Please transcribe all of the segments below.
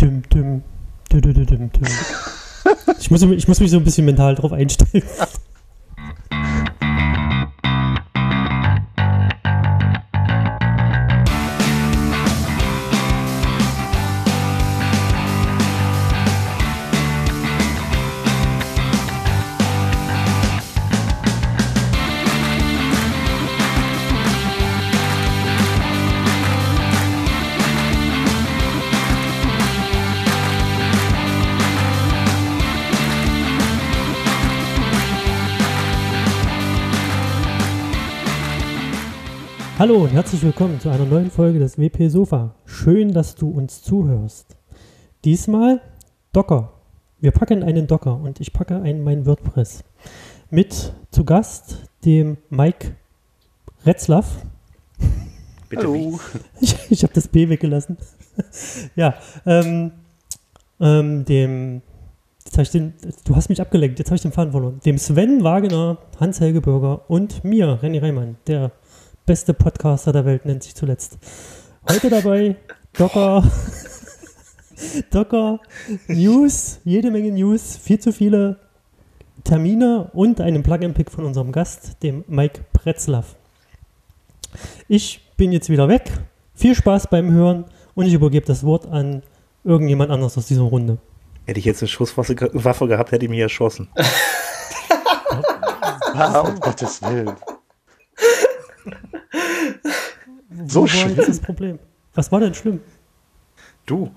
Düm, düm, düm, düm, düm, düm. Ich muss, ich muss mich so ein bisschen mental drauf einstellen. Hallo und herzlich willkommen zu einer neuen Folge des WP Sofa. Schön, dass du uns zuhörst. Diesmal Docker. Wir packen einen Docker und ich packe einen mein WordPress. Mit zu Gast dem Mike Retzlaff. Bitte Hallo. Ich, ich habe das B weggelassen. ja, ähm, ähm, dem Jetzt ich den, du hast mich abgelenkt, jetzt habe ich den Faden verloren. Dem Sven Wagener, Hans-Helge Bürger und mir, René Reimann, der beste Podcaster der Welt, nennt sich zuletzt. Heute dabei Docker, Docker, News, jede Menge News, viel zu viele Termine und einen Plug-in-Pick von unserem Gast, dem Mike Pretzlaff. Ich bin jetzt wieder weg. Viel Spaß beim Hören und ich übergebe das Wort an irgendjemand anderes aus dieser Runde. Hätte ich jetzt eine Schusswaffe gehabt, hätte ich mich erschossen. um Gottes Willen. So schlimm. ist das Problem? Was war denn schlimm? Du.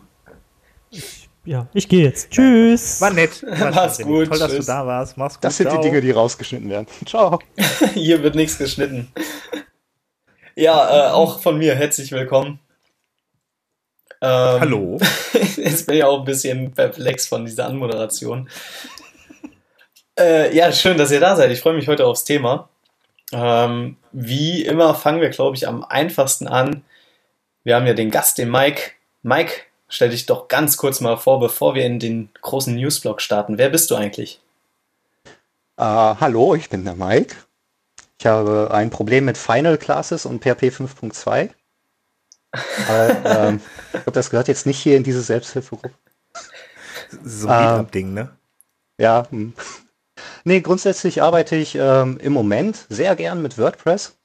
Ich, ja, ich gehe jetzt. Tschüss. War nett. War Mach's gut. Toll, dass Tschüss. du da warst. Mach's gut. Das sind Ciao. die Dinge, die rausgeschnitten werden. Ciao. Hier wird nichts geschnitten. Ja, äh, auch von mir herzlich willkommen. Ähm, Hallo. Jetzt bin ich auch ein bisschen perplex von dieser Anmoderation. Äh, ja, schön, dass ihr da seid. Ich freue mich heute aufs Thema. Ähm, wie immer fangen wir, glaube ich, am einfachsten an. Wir haben ja den Gast, den Mike. Mike, stell dich doch ganz kurz mal vor, bevor wir in den großen Newsblog starten. Wer bist du eigentlich? Uh, hallo, ich bin der Mike. Ich habe ein Problem mit Final Classes und PHP 5.2. ähm, ich glaube, das gehört jetzt nicht hier in diese Selbsthilfegruppe. So ein ähm, Ding, ne? Ja, hm. Nee, grundsätzlich arbeite ich ähm, im Moment sehr gern mit WordPress.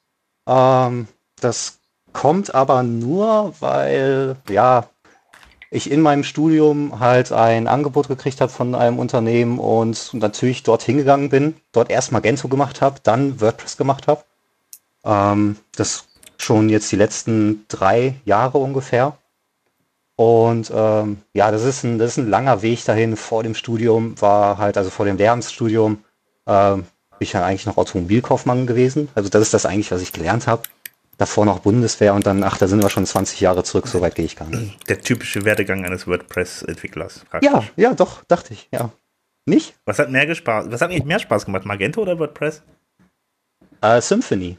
Ähm, das kommt aber nur, weil, ja, ich in meinem Studium halt ein Angebot gekriegt habe von einem Unternehmen und natürlich dort hingegangen bin, dort erst Magento gemacht habe, dann WordPress gemacht habe. Ähm, das schon jetzt die letzten drei Jahre ungefähr. Und ähm, ja, das ist, ein, das ist ein langer Weg dahin. Vor dem Studium war halt, also vor dem Lehramtsstudium, ähm, bin ich ja eigentlich noch Automobilkaufmann gewesen. Also das ist das eigentlich, was ich gelernt habe. Davor noch Bundeswehr und dann, ach, da sind wir schon 20 Jahre zurück, so weit gehe ich gar nicht. Der typische Werdegang eines WordPress-Entwicklers. Ja, ja, doch, dachte ich, ja. Nicht? Was hat mehr Spaß, was hat eigentlich mehr Spaß gemacht, Magento oder WordPress? Äh, Symphony.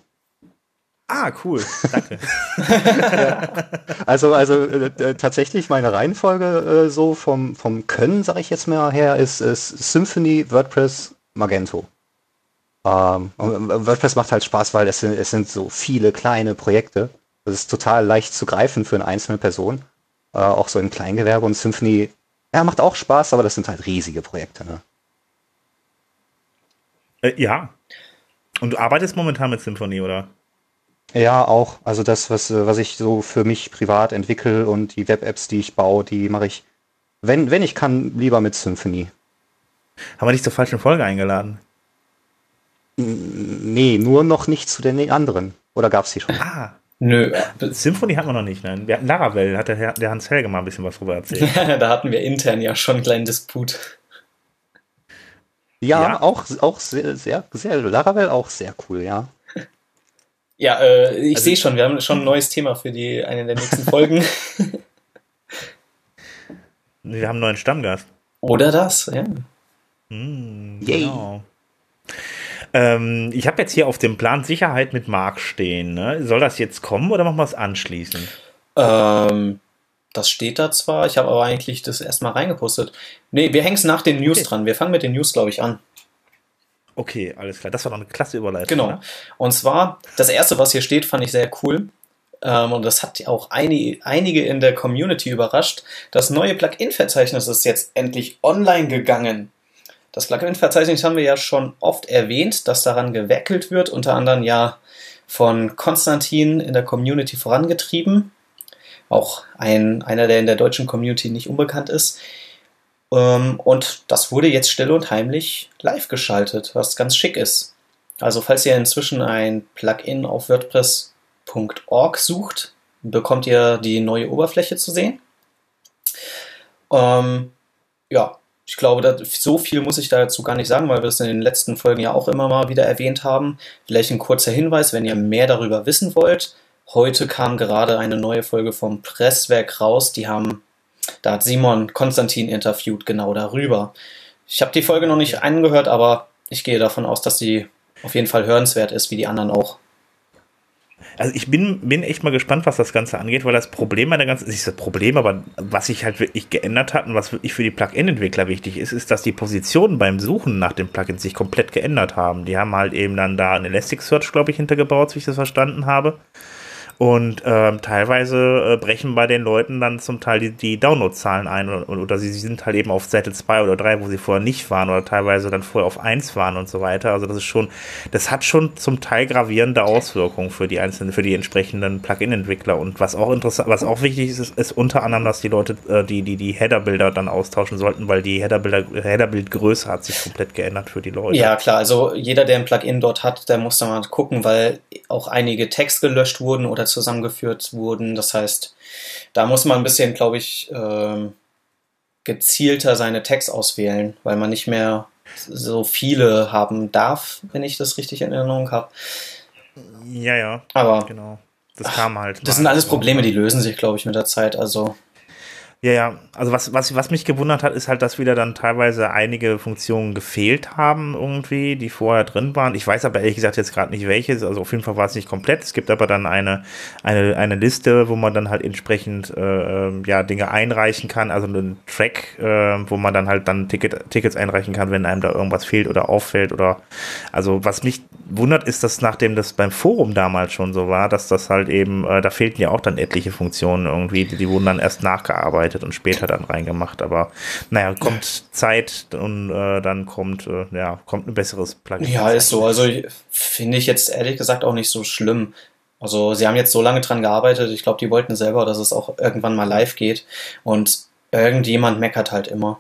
Ah, cool. Danke. ja. Also, also äh, äh, tatsächlich meine Reihenfolge äh, so vom, vom Können, sage ich jetzt mal her, ist, ist Symphony, WordPress, Magento. Ähm, WordPress macht halt Spaß, weil es sind, es sind so viele kleine Projekte. Das ist total leicht zu greifen für eine einzelne Person. Äh, auch so im Kleingewerbe und Symphony, ja, macht auch Spaß, aber das sind halt riesige Projekte. Ne? Äh, ja. Und du arbeitest momentan mit Symphony, oder? Ja, auch. Also das, was, was ich so für mich privat entwickle und die Web-Apps, die ich baue, die mache ich, wenn, wenn ich kann, lieber mit Symphony. Haben wir dich zur falschen Folge eingeladen? Nee, nur noch nicht zu den anderen. Oder gab es die schon? Ah, Nö. Symphony hatten wir noch nicht, nein. Wir hatten Laravel, hat der, der Hans Helge mal ein bisschen was drüber erzählt. da hatten wir intern ja schon einen kleinen Disput. Ja, ja. auch, auch sehr, sehr, sehr, Laravel auch sehr cool, ja. Ja, äh, ich also, sehe schon, wir haben schon ein neues Thema für die eine der nächsten Folgen. wir haben einen neuen Stammgast. Oder das, ja. Mm, genau. Ähm, ich habe jetzt hier auf dem Plan Sicherheit mit Mark stehen. Ne? Soll das jetzt kommen oder machen wir es anschließend? Ähm, das steht da zwar, ich habe aber eigentlich das erstmal reingepostet. Nee, wir hängen es nach den News okay. dran. Wir fangen mit den News, glaube ich, an. Okay, alles klar. Das war doch eine klasse Überleitung. Genau. Ne? Und zwar, das erste, was hier steht, fand ich sehr cool. ähm, und das hat auch einige, einige in der Community überrascht. Das neue Plugin-Verzeichnis ist jetzt endlich online gegangen. Das Plugin-Verzeichnis haben wir ja schon oft erwähnt, dass daran gewerkelt wird, unter anderem ja von Konstantin in der Community vorangetrieben. Auch ein, einer, der in der deutschen Community nicht unbekannt ist. Ähm, und das wurde jetzt still und heimlich live geschaltet, was ganz schick ist. Also falls ihr inzwischen ein Plugin auf WordPress.org sucht, bekommt ihr die neue Oberfläche zu sehen. Ähm, ja, ich glaube, da, so viel muss ich dazu gar nicht sagen, weil wir es in den letzten Folgen ja auch immer mal wieder erwähnt haben. Vielleicht ein kurzer Hinweis, wenn ihr mehr darüber wissen wollt. Heute kam gerade eine neue Folge vom Presswerk raus. Die haben, da hat Simon Konstantin interviewt genau darüber. Ich habe die Folge noch nicht angehört, aber ich gehe davon aus, dass sie auf jeden Fall hörenswert ist, wie die anderen auch. Also ich bin, bin echt mal gespannt, was das Ganze angeht, weil das Problem bei der ganzen, nicht das Problem, aber was sich halt wirklich geändert hat und was wirklich für die Plugin-Entwickler wichtig ist, ist, dass die Positionen beim Suchen nach den Plugins sich komplett geändert haben. Die haben halt eben dann da ein Elasticsearch, glaube ich, hintergebaut, wie ich das verstanden habe. Und ähm, teilweise äh, brechen bei den Leuten dann zum Teil die, die Downloadzahlen ein oder, oder sie, sind halt eben auf Seite 2 oder 3, wo sie vorher nicht waren oder teilweise dann vorher auf 1 waren und so weiter. Also das ist schon, das hat schon zum Teil gravierende Auswirkungen für die einzelnen, für die entsprechenden Plugin-Entwickler. Und was auch interessant, was auch wichtig ist, ist, ist unter anderem, dass die Leute äh, die, die, die Header-Bilder dann austauschen sollten, weil die Header-Bildgröße hat sich komplett geändert für die Leute. Ja, klar, also jeder, der ein Plugin dort hat, der muss da mal gucken, weil auch einige Text gelöscht wurden oder zusammengeführt wurden. Das heißt, da muss man ein bisschen, glaube ich, äh, gezielter seine Tags auswählen, weil man nicht mehr so viele haben darf, wenn ich das richtig in Erinnerung habe. Ja, ja. Aber genau. Das kam halt. Das sind alles Probleme, die lösen sich, glaube ich, mit der Zeit. Also ja, ja. Also was, was, was mich gewundert hat, ist halt, dass wieder dann teilweise einige Funktionen gefehlt haben irgendwie, die vorher drin waren. Ich weiß aber ehrlich gesagt jetzt gerade nicht welches. Also auf jeden Fall war es nicht komplett. Es gibt aber dann eine, eine, eine Liste, wo man dann halt entsprechend äh, ähm, ja, Dinge einreichen kann. Also einen Track, äh, wo man dann halt dann Ticket, Tickets einreichen kann, wenn einem da irgendwas fehlt oder auffällt. Oder also was mich wundert, ist, dass nachdem das beim Forum damals schon so war, dass das halt eben, äh, da fehlten ja auch dann etliche Funktionen irgendwie, die, die wurden dann erst nachgearbeitet vorbereitet und später dann reingemacht. Aber naja, kommt Zeit und äh, dann kommt, äh, ja, kommt ein besseres Plugin. Ja, ist so. Also finde ich jetzt ehrlich gesagt auch nicht so schlimm. Also sie haben jetzt so lange dran gearbeitet. Ich glaube, die wollten selber, dass es auch irgendwann mal live geht. Und irgendjemand meckert halt immer.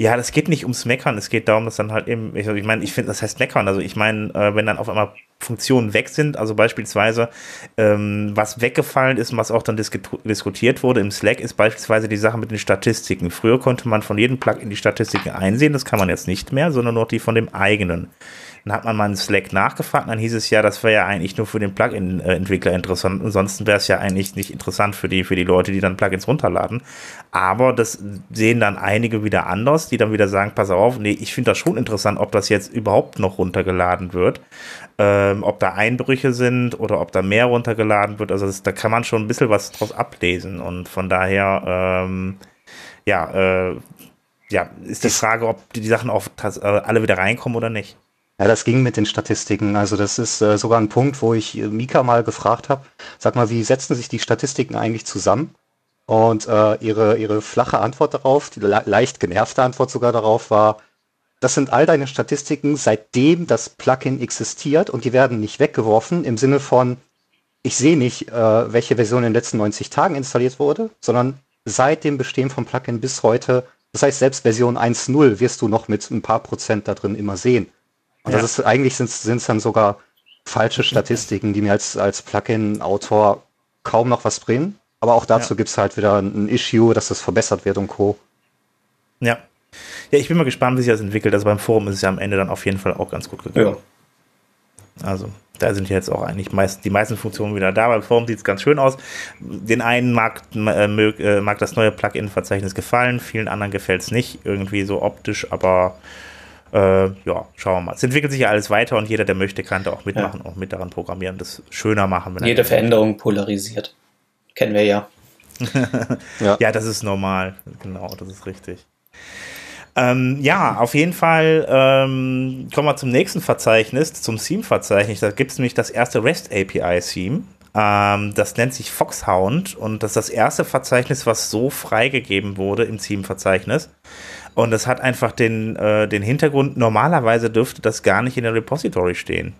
Ja, das geht nicht ums Meckern, es geht darum, dass dann halt eben, ich, ich meine, ich finde, das heißt Meckern, also ich meine, äh, wenn dann auf einmal Funktionen weg sind, also beispielsweise, ähm, was weggefallen ist und was auch dann diskutiert wurde im Slack, ist beispielsweise die Sache mit den Statistiken. Früher konnte man von jedem Plugin die Statistiken einsehen, das kann man jetzt nicht mehr, sondern nur die von dem eigenen. Dann hat man mal in Slack nachgefragt, dann hieß es ja, das wäre ja eigentlich nur für den Plugin-Entwickler interessant. Ansonsten wäre es ja eigentlich nicht interessant für die, für die Leute, die dann Plugins runterladen. Aber das sehen dann einige wieder anders, die dann wieder sagen, pass auf, nee, ich finde das schon interessant, ob das jetzt überhaupt noch runtergeladen wird. Ähm, ob da Einbrüche sind oder ob da mehr runtergeladen wird. Also das, da kann man schon ein bisschen was draus ablesen. Und von daher, ähm, ja, äh, ja, ist die Frage, ob die, die Sachen auch äh, alle wieder reinkommen oder nicht. Ja, das ging mit den Statistiken. Also das ist äh, sogar ein Punkt, wo ich äh, Mika mal gefragt habe, sag mal, wie setzen sich die Statistiken eigentlich zusammen? Und äh, ihre, ihre flache Antwort darauf, die le leicht genervte Antwort sogar darauf war, das sind all deine Statistiken, seitdem das Plugin existiert und die werden nicht weggeworfen im Sinne von, ich sehe nicht, äh, welche Version in den letzten 90 Tagen installiert wurde, sondern seit dem Bestehen vom Plugin bis heute. Das heißt, selbst Version 1.0 wirst du noch mit ein paar Prozent da drin immer sehen. Und ja. das ist eigentlich sind es dann sogar falsche Statistiken, die mir als, als Plugin-Autor kaum noch was bringen. Aber auch dazu ja. gibt es halt wieder ein Issue, dass das verbessert wird und Co. Ja. Ja, ich bin mal gespannt, wie sich das entwickelt. Also beim Forum ist es ja am Ende dann auf jeden Fall auch ganz gut gegangen. Ja. Also, da sind jetzt auch eigentlich meist, die meisten Funktionen wieder da. Beim Forum sieht es ganz schön aus. Den einen mag, äh, mög, äh, mag das neue Plugin-Verzeichnis gefallen, vielen anderen gefällt es nicht. Irgendwie so optisch, aber äh, ja, schauen wir mal. Es entwickelt sich ja alles weiter und jeder, der möchte, kann da auch mitmachen, ja. auch mit daran programmieren, das schöner machen. Jede Veränderung polarisiert. Kennen wir ja. ja. ja. das ist normal. Genau, das ist richtig. Ähm, ja, auf jeden Fall ähm, kommen wir zum nächsten Verzeichnis, zum Theme-Verzeichnis. Da gibt es nämlich das erste REST API-Theme. Ähm, das nennt sich Foxhound und das ist das erste Verzeichnis, was so freigegeben wurde im Theme-Verzeichnis. Und das hat einfach den, äh, den Hintergrund, normalerweise dürfte das gar nicht in der Repository stehen.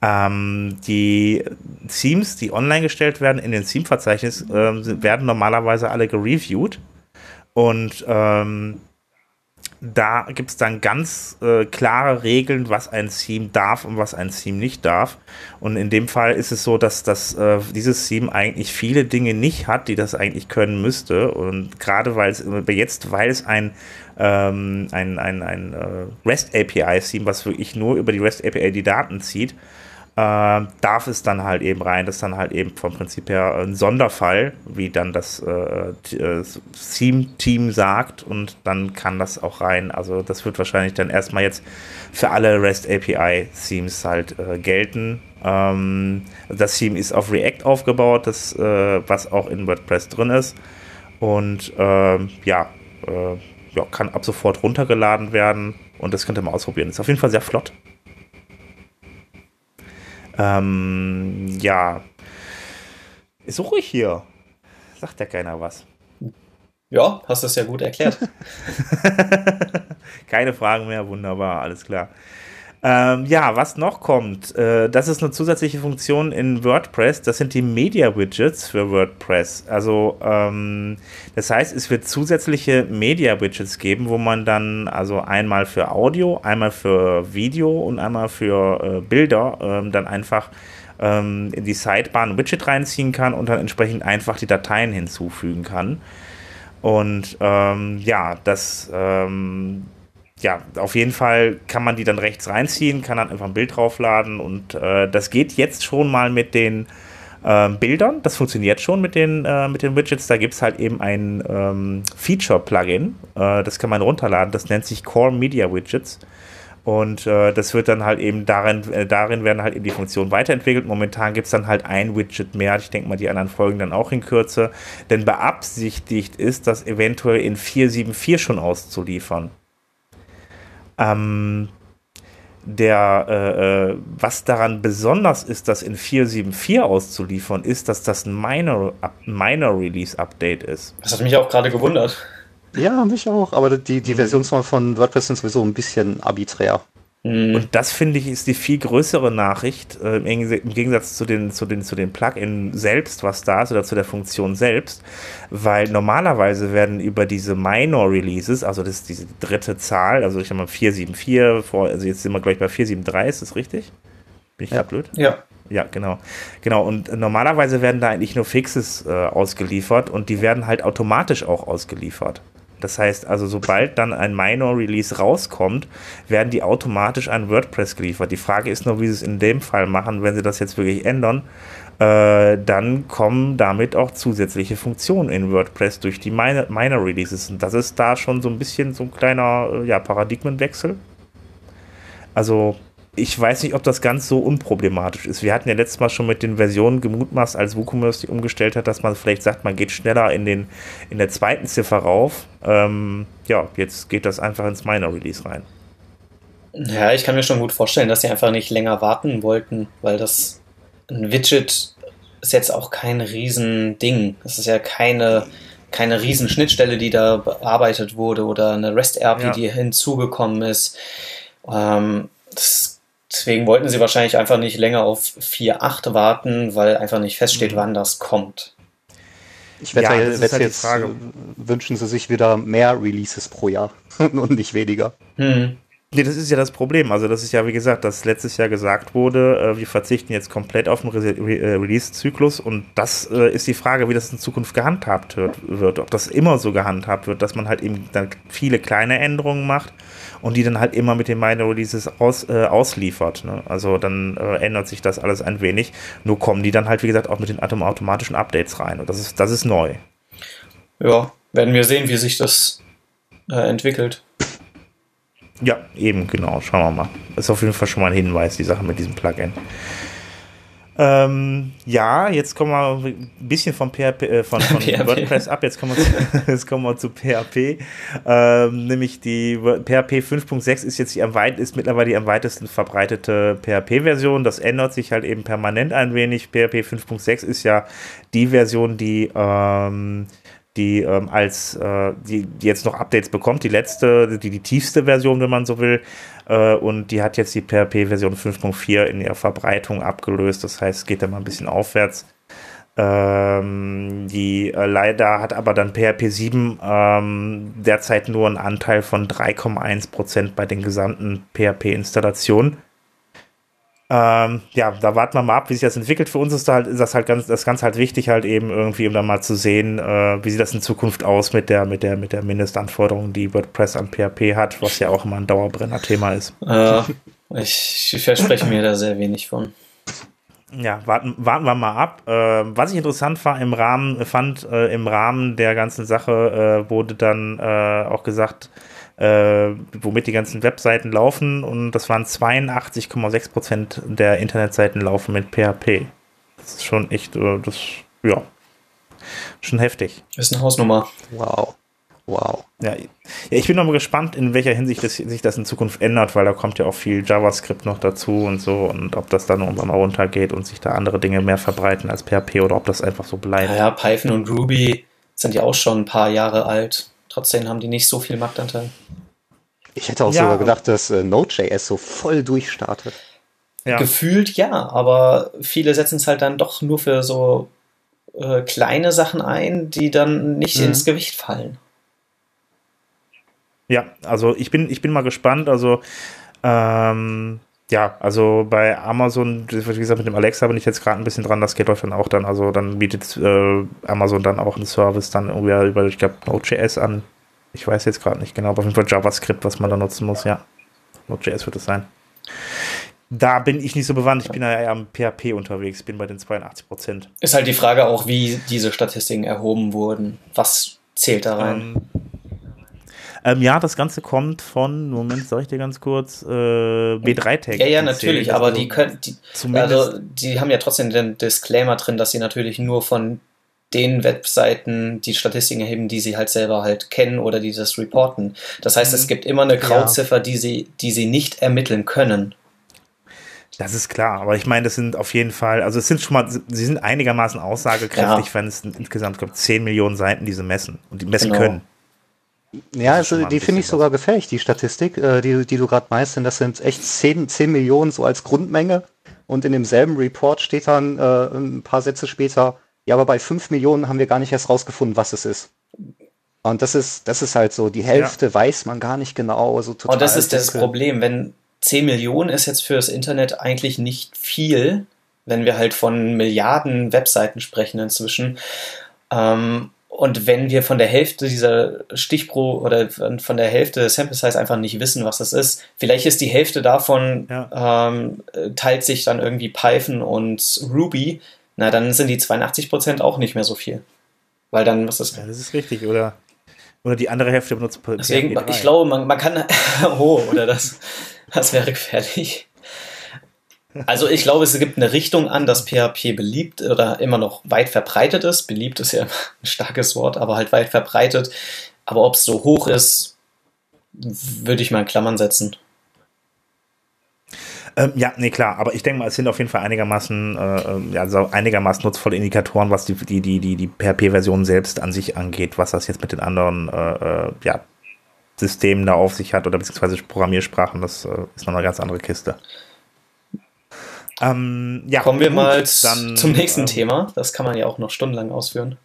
Ähm, die Themes, die online gestellt werden in den Theme-Verzeichnis, äh, werden normalerweise alle gereviewt. Und ähm, da gibt es dann ganz äh, klare Regeln, was ein Theme darf und was ein Theme nicht darf. Und in dem Fall ist es so, dass das, äh, dieses Theme eigentlich viele Dinge nicht hat, die das eigentlich können müsste. Und gerade weil es jetzt, weil es ein, ähm, ein, ein, ein äh, REST API-Theme, was wirklich nur über die REST API die Daten zieht, äh, darf es dann halt eben rein. Das ist dann halt eben vom Prinzip her ein Sonderfall, wie dann das äh, äh Theme-Team sagt und dann kann das auch rein. Also das wird wahrscheinlich dann erstmal jetzt für alle REST API-Themes halt äh, gelten. Ähm, das Theme ist auf React aufgebaut, das, äh, was auch in WordPress drin ist. Und ähm, ja, äh, ja, kann ab sofort runtergeladen werden und das könnt ihr mal ausprobieren. Ist auf jeden Fall sehr flott. Ähm, ja. Ist so ruhig hier. Sagt ja keiner was. Ja, hast du es ja gut erklärt. Keine Fragen mehr, wunderbar, alles klar. Ähm, ja, was noch kommt, äh, das ist eine zusätzliche Funktion in WordPress, das sind die Media Widgets für WordPress. Also ähm, das heißt, es wird zusätzliche Media Widgets geben, wo man dann also einmal für Audio, einmal für Video und einmal für äh, Bilder ähm, dann einfach ähm, in die Sidebar ein Widget reinziehen kann und dann entsprechend einfach die Dateien hinzufügen kann. Und ähm, ja, das ähm, ja, auf jeden Fall kann man die dann rechts reinziehen, kann dann einfach ein Bild draufladen und äh, das geht jetzt schon mal mit den äh, Bildern. Das funktioniert schon mit den, äh, mit den Widgets. Da gibt es halt eben ein ähm, Feature-Plugin, äh, das kann man runterladen, das nennt sich Core Media Widgets. Und äh, das wird dann halt eben darin, äh, darin werden halt eben die Funktionen weiterentwickelt. Momentan gibt es dann halt ein Widget mehr. Ich denke mal, die anderen folgen dann auch in Kürze. Denn beabsichtigt ist, das eventuell in 4.7.4 schon auszuliefern. Ähm, der, äh, äh was daran besonders ist, das in 4.7.4 auszuliefern, ist, dass das ein Minor, Minor Release Update ist. Das hat mich auch gerade gewundert. Ja, mich auch, aber die, die Versionsnummer von WordPress sind sowieso ein bisschen arbiträr. Mhm. Und das finde ich ist die viel größere Nachricht äh, im Gegensatz zu den, zu den, zu den Plugin selbst, was da ist, oder zu der Funktion selbst, weil normalerweise werden über diese Minor Releases, also das ist diese dritte Zahl, also ich habe mal 474, vor, also jetzt sind wir gleich bei 473, ist das richtig? Bin ich ja. da blöd? Ja. Ja, genau. Genau. Und normalerweise werden da eigentlich nur Fixes äh, ausgeliefert und die werden halt automatisch auch ausgeliefert. Das heißt also, sobald dann ein Minor Release rauskommt, werden die automatisch an WordPress geliefert. Die Frage ist nur, wie sie es in dem Fall machen, wenn sie das jetzt wirklich ändern. Äh, dann kommen damit auch zusätzliche Funktionen in WordPress durch die Minor, Minor Releases. Und das ist da schon so ein bisschen so ein kleiner äh, ja, Paradigmenwechsel. Also ich weiß nicht, ob das ganz so unproblematisch ist. Wir hatten ja letztes Mal schon mit den Versionen gemutmaßt, als WooCommerce die umgestellt hat, dass man vielleicht sagt, man geht schneller in, den, in der zweiten Ziffer rauf. Ähm, ja, jetzt geht das einfach ins Minor Release rein. Ja, ich kann mir schon gut vorstellen, dass sie einfach nicht länger warten wollten, weil das ein Widget ist jetzt auch kein Riesending. Das ist ja keine, keine Riesenschnittstelle, die da bearbeitet wurde oder eine REST-RP, ja. die hinzugekommen ist. Ähm, das Deswegen wollten sie wahrscheinlich einfach nicht länger auf 4.8 warten, weil einfach nicht feststeht, mhm. wann das kommt. Ich wette, ja, wette halt jetzt äh, wünschen sie sich wieder mehr Releases pro Jahr und nicht weniger. Mhm. Nee, das ist ja das Problem. Also, das ist ja, wie gesagt, dass letztes Jahr gesagt wurde, äh, wir verzichten jetzt komplett auf den Re Re äh, Release-Zyklus und das äh, ist die Frage, wie das in Zukunft gehandhabt wird, wird. Ob das immer so gehandhabt wird, dass man halt eben dann viele kleine Änderungen macht und die dann halt immer mit den Minor Releases aus, äh, ausliefert. Ne? Also dann äh, ändert sich das alles ein wenig. Nur kommen die dann halt, wie gesagt, auch mit den automatischen Updates rein. Und das ist, das ist neu. Ja, werden wir sehen, wie sich das äh, entwickelt. Ja, eben, genau. Schauen wir mal. Ist auf jeden Fall schon mal ein Hinweis, die Sache mit diesem Plugin. Ähm, ja, jetzt kommen wir ein bisschen von, PHP, äh, von, von PHP. WordPress ab, jetzt kommen wir zu, jetzt kommen wir zu PHP. Ähm, nämlich die PHP 5.6 ist jetzt die am weit, ist mittlerweile die am weitesten verbreitete PHP-Version. Das ändert sich halt eben permanent ein wenig. PHP 5.6 ist ja die Version, die ähm, die ähm, als äh, die, die jetzt noch Updates bekommt, die letzte, die, die tiefste Version, wenn man so will. Äh, und die hat jetzt die PHP-Version 5.4 in ihrer Verbreitung abgelöst. Das heißt, es geht da mal ein bisschen aufwärts. Ähm, die äh, leider hat aber dann PHP 7 ähm, derzeit nur einen Anteil von 3,1% bei den gesamten PHP-Installationen. Ähm, ja, da warten wir mal ab, wie sich das entwickelt. Für uns ist, da halt, ist das halt ganz, das Ganze halt wichtig, halt eben irgendwie, um dann mal zu sehen, äh, wie sieht das in Zukunft aus mit der, mit der, mit der Mindestanforderung, die WordPress an PHP hat, was ja auch immer ein Dauerbrenner-Thema ist. Äh, ich, ich verspreche mir da sehr wenig von. Ja, warten, warten wir mal ab. Äh, was ich interessant war im Rahmen, fand, äh, im Rahmen der ganzen Sache äh, wurde dann äh, auch gesagt, äh, womit die ganzen Webseiten laufen und das waren 82,6 Prozent der Internetseiten laufen mit PHP. Das ist schon echt, äh, das, ja, schon heftig. Ist eine Hausnummer. Wow. Wow. Ja, ja, ich bin noch mal gespannt, in welcher Hinsicht das, sich das in Zukunft ändert, weil da kommt ja auch viel JavaScript noch dazu und so und ob das dann irgendwann mal runtergeht und sich da andere Dinge mehr verbreiten als PHP oder ob das einfach so bleibt. Naja, Python und Ruby sind ja auch schon ein paar Jahre alt. Trotzdem haben die nicht so viel Marktanteil. Ich hätte auch Ja, sogar gedacht, dass äh, Node.js so voll durchstartet. Ja. Gefühlt ja, aber viele setzen es halt dann doch nur für so äh, kleine Sachen ein, die dann nicht Mhm. ins Gewicht fallen. Ja, also ich bin, ich bin mal gespannt. Also, ähm, ja, also bei Amazon, wie gesagt, mit dem Alexa bin ich jetzt gerade ein bisschen dran, das geht läuft dann auch dann, also dann bietet äh, Amazon dann auch einen Service dann irgendwie über, ich glaube, Node.js an. Ich weiß jetzt gerade nicht genau, aber auf jeden Fall JavaScript, was man da nutzen muss, ja. Node.js wird es sein. Da bin ich nicht so bewandt, ich bin ja eher am PHP unterwegs, bin bei den 82 Prozent. Ist halt die Frage auch, wie diese Statistiken erhoben wurden. Was zählt da rein? Ähm, ähm, ja, das Ganze kommt von, Moment, sag ich dir ganz kurz, äh, B3-Tag. ja, ja, natürlich, aber die können, die, Zumindest, also die haben ja trotzdem den Disclaimer drin, dass sie natürlich nur von den Webseiten die Statistiken erheben, die sie halt selber halt kennen oder die das reporten. Das heißt, Mhm. es gibt immer eine Grauziffer, die sie, die sie nicht ermitteln können. das ist klar, aber ich meine, das sind auf jeden Fall, also es sind schon mal, sie sind einigermaßen aussagekräftig, Ja. wenn es insgesamt, glaube 10 Millionen Seiten, die sie messen und die messen Genau. können. Ja, also die finde ich sogar gefährlich, die Statistik, äh, die, die du gerade meinst, denn das sind echt 10, 10 Millionen so als Grundmenge. Und in demselben Report steht dann äh, ein paar Sätze später, ja, aber bei 5 Millionen haben wir gar nicht erst rausgefunden, was es ist. Und das ist, das ist halt so, die Hälfte weiß man gar nicht genau, so total. Und das ist das. Problem, wenn 10 Millionen ist jetzt für das Internet eigentlich nicht viel, wenn wir halt von Milliarden Webseiten sprechen inzwischen. Ähm, und wenn wir von der Hälfte dieser Stichpro oder von der Hälfte des Sample Size einfach nicht wissen, was das ist, vielleicht ist die Hälfte davon, ähm, äh, teilt sich dann irgendwie Python und Ruby, na dann sind die 82% auch nicht mehr so viel. Weil dann, was ist Ja, das ist richtig, oder? Oder die andere Hälfte benutzt PHP Deswegen, 3. ich glaube, man, man kann. Oh, oder das. Das wäre gefährlich. Also ich glaube, es gibt eine Richtung an, dass PHP beliebt oder immer noch weit verbreitet ist. Beliebt ist ja ein starkes Wort, aber halt weit verbreitet. Aber ob es so hoch ist, würde ich mal in Klammern setzen. Ähm, ja, nee, klar, aber ich denke mal, es sind auf jeden Fall einigermaßen, äh, ähm, ja, so einigermaßen nutzvolle Indikatoren, was die, die, die, die, die PHP-Version selbst an sich angeht, was das jetzt mit den anderen äh, äh, ja, Systemen da auf sich hat oder beziehungsweise Programmiersprachen, das äh, ist noch eine ganz andere Kiste. Ähm, ja, Kommen wir gut, mal dann, zum nächsten ähm, Thema. Das kann man ja auch noch stundenlang ausführen.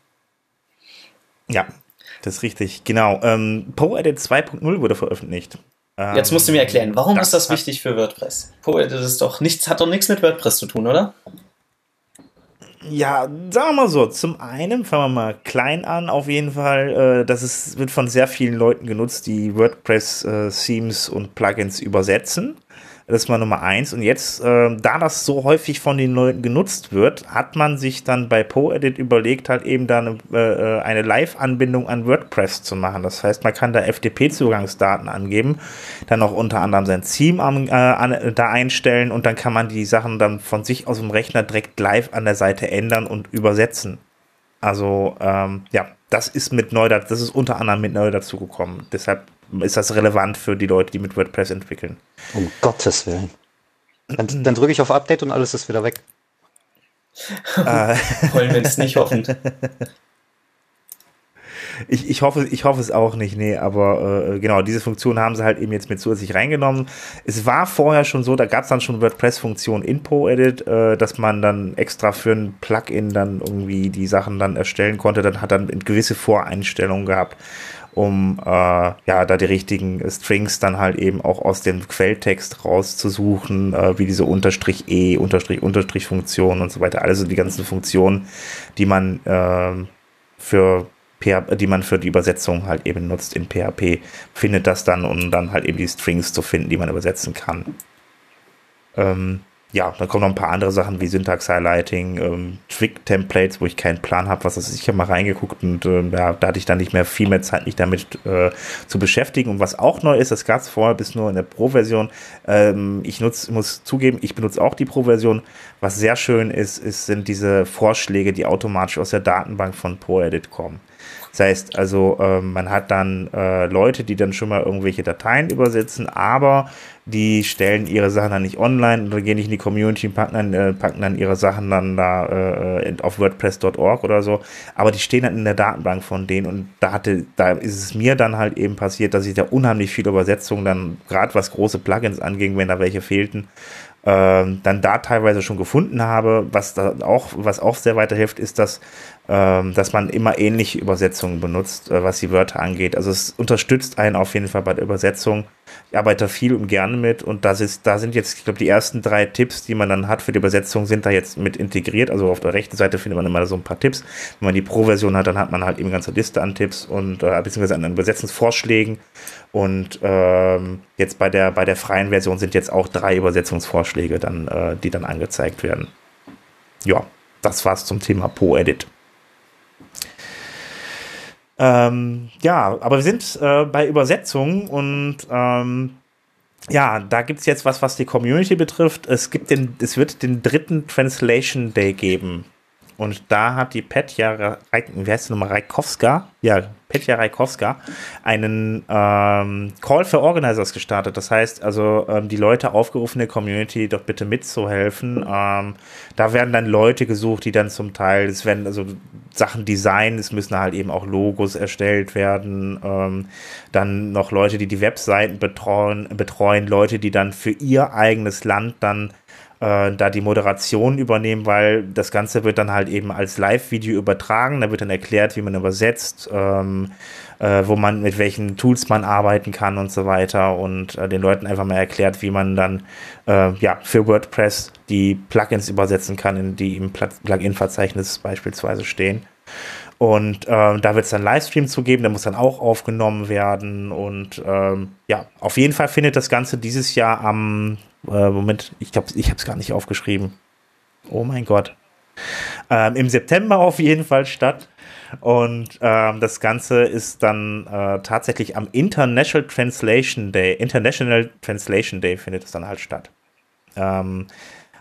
Ja, das ist richtig, genau. Ähm, PoEdit 2.0 wurde veröffentlicht. Ähm, Jetzt musst du mir erklären, warum ist das wichtig für WordPress? PoEdit ist doch nichts, hat doch nichts mit WordPress zu tun, oder? Ja, sagen wir mal so. Zum einen fangen wir mal klein an, auf jeden Fall. Äh, das ist, wird von sehr vielen Leuten genutzt, die WordPress-Themes und Plugins übersetzen. Das war Nummer eins. Und jetzt, äh, da das so häufig von den Leuten genutzt wird, hat man sich dann bei PoEdit überlegt, halt eben da eine, äh, eine Live-Anbindung an WordPress zu machen. Das heißt, man kann da FTP-Zugangsdaten angeben, dann auch unter anderem sein Theme am, äh, an, da einstellen und dann kann man die Sachen dann von sich aus dem Rechner direkt live an der Seite ändern und übersetzen. Also, ähm, ja, das ist mit neu, das ist unter anderem mit neu dazugekommen. Deshalb ist das relevant für die Leute, die mit WordPress entwickeln. Um Gottes Willen. Dann, dann drücke ich auf Update und alles ist wieder weg. Äh. Wollen wir es nicht hoffen. Ich, ich, hoffe, ich hoffe es auch nicht, nee, aber äh, genau, diese Funktion haben sie halt eben jetzt mit zusätzlich reingenommen. Es war vorher schon so, da gab es dann schon WordPress-Funktion in ProEdit, äh, dass man dann extra für ein Plugin dann irgendwie die Sachen dann erstellen konnte. Dann hat dann gewisse Voreinstellungen gehabt um äh, ja da die richtigen Strings dann halt eben auch aus dem Quelltext rauszusuchen, äh, wie diese Unterstrich E, Unterstrich, Unterstrich Funktion und so weiter. Also die ganzen Funktionen, die man äh, für die man für die Übersetzung halt eben nutzt in PHP, findet das dann, um dann halt eben die Strings zu finden, die man übersetzen kann. Ähm, ja, dann kommen noch ein paar andere Sachen wie Syntax-Highlighting, ähm, Trick-Templates, wo ich keinen Plan habe, was das ist. Ich habe mal reingeguckt und äh, ja, da hatte ich dann nicht mehr viel mehr Zeit, mich damit äh, zu beschäftigen. Und was auch neu ist, das gab es vorher bis nur in der Pro-Version. Ähm, ich nutze, muss zugeben, ich benutze auch die Pro-Version. Was sehr schön ist, ist, sind diese Vorschläge, die automatisch aus der Datenbank von ProEdit kommen. Das heißt also, äh, man hat dann äh, Leute, die dann schon mal irgendwelche Dateien übersetzen, aber die stellen ihre Sachen dann nicht online oder gehen nicht in die Community und packen dann, äh, packen dann ihre Sachen dann da äh, auf WordPress.org oder so. Aber die stehen dann in der Datenbank von denen und da hatte, da ist es mir dann halt eben passiert, dass ich da unheimlich viele Übersetzungen dann, gerade was große Plugins anging, wenn da welche fehlten, ähm, dann da teilweise schon gefunden habe. Was da auch, was auch sehr weiterhilft, ist, dass, ähm, dass man immer ähnliche Übersetzungen benutzt, äh, was die Wörter angeht. Also es unterstützt einen auf jeden Fall bei der Übersetzung. Ich arbeite viel und gerne mit und das ist, da sind jetzt, ich glaube, die ersten drei Tipps, die man dann hat für die Übersetzung, sind da jetzt mit integriert. Also auf der rechten Seite findet man immer so ein paar Tipps. Wenn man die Pro-Version hat, dann hat man halt eben eine ganze Liste an Tipps und äh, beziehungsweise an Übersetzungsvorschlägen und ähm, jetzt bei der, bei der freien Version sind jetzt auch drei Übersetzungsvorschläge, dann, äh, die dann angezeigt werden. Ja, das war's zum Thema Po-Edit. Ähm, ja, aber wir sind äh, bei Übersetzungen und ähm, ja, da gibt es jetzt was, was die Community betrifft. Es gibt den, es wird den dritten Translation Day geben. Und da hat die Petja, wie heißt sie nochmal, Reikowska? Ja, Petja Reikowska, einen ähm, Call for Organizers gestartet. Das heißt also, ähm, die Leute aufgerufen, der Community doch bitte mitzuhelfen. Ähm, da werden dann Leute gesucht, die dann zum Teil, es werden also Sachen designen, es müssen halt eben auch Logos erstellt werden. Ähm, dann noch Leute, die die Webseiten betreuen, betreuen, Leute, die dann für ihr eigenes Land dann äh, da die Moderation übernehmen, weil das Ganze wird dann halt eben als Live-Video übertragen. Da wird dann erklärt, wie man übersetzt, ähm, äh, wo man mit welchen Tools man arbeiten kann und so weiter und äh, den Leuten einfach mal erklärt, wie man dann äh, ja für WordPress die Plugins übersetzen kann, die im Plugin-Verzeichnis beispielsweise stehen. Und ähm, da wird es dann Livestream zu geben, der muss dann auch aufgenommen werden. Und ähm, ja, auf jeden Fall findet das Ganze dieses Jahr am äh, Moment, ich glaube, ich habe es gar nicht aufgeschrieben. Oh mein Gott. Ähm, Im September auf jeden Fall statt. Und ähm, das Ganze ist dann äh, tatsächlich am International Translation Day, International Translation Day findet es dann halt statt. Ähm,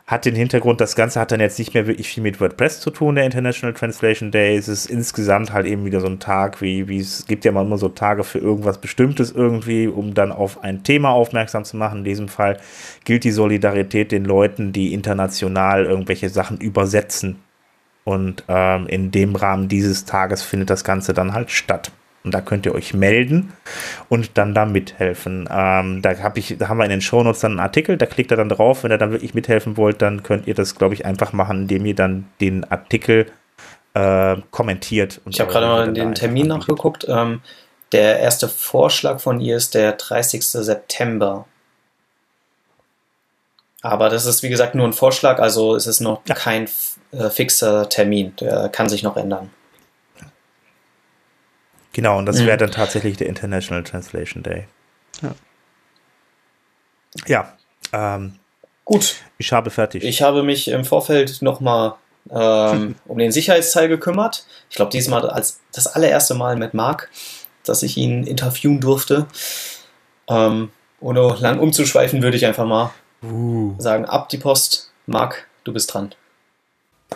hat den Hintergrund, das Ganze hat dann jetzt nicht mehr wirklich viel mit WordPress zu tun, der International Translation Day. Es ist insgesamt halt eben wieder so ein Tag, wie, wie es gibt ja immer so Tage für irgendwas Bestimmtes irgendwie, um dann auf ein Thema aufmerksam zu machen. In diesem Fall gilt die Solidarität den Leuten, die international irgendwelche Sachen übersetzen. Und ähm, in dem Rahmen dieses Tages findet das Ganze dann halt statt. Und da könnt ihr euch melden und dann da mithelfen. Ähm, da, hab ich, da haben wir in den Shownotes dann einen Artikel, da klickt ihr dann drauf. Wenn ihr dann wirklich mithelfen wollt, dann könnt ihr das, glaube ich, einfach machen, indem ihr dann den Artikel äh, kommentiert. ich habe gerade mal den Termin nachgeguckt. Ähm, der erste Vorschlag von ihr ist der 30. September. Aber das ist, wie gesagt, nur ein Vorschlag, also es ist noch ja. kein äh, fixer Termin. Der kann sich noch ändern. Genau, und das wäre dann tatsächlich der International Translation Day. Ja. Ja, Ähm, Gut, ich habe fertig. ich habe mich im Vorfeld nochmal ähm, um den Sicherheitsteil gekümmert. Ich glaube, diesmal als das allererste Mal mit Marc, dass ich ihn interviewen durfte. Ähm, ohne lang umzuschweifen, würde ich einfach mal uh. sagen, ab die Post. Marc, du bist dran.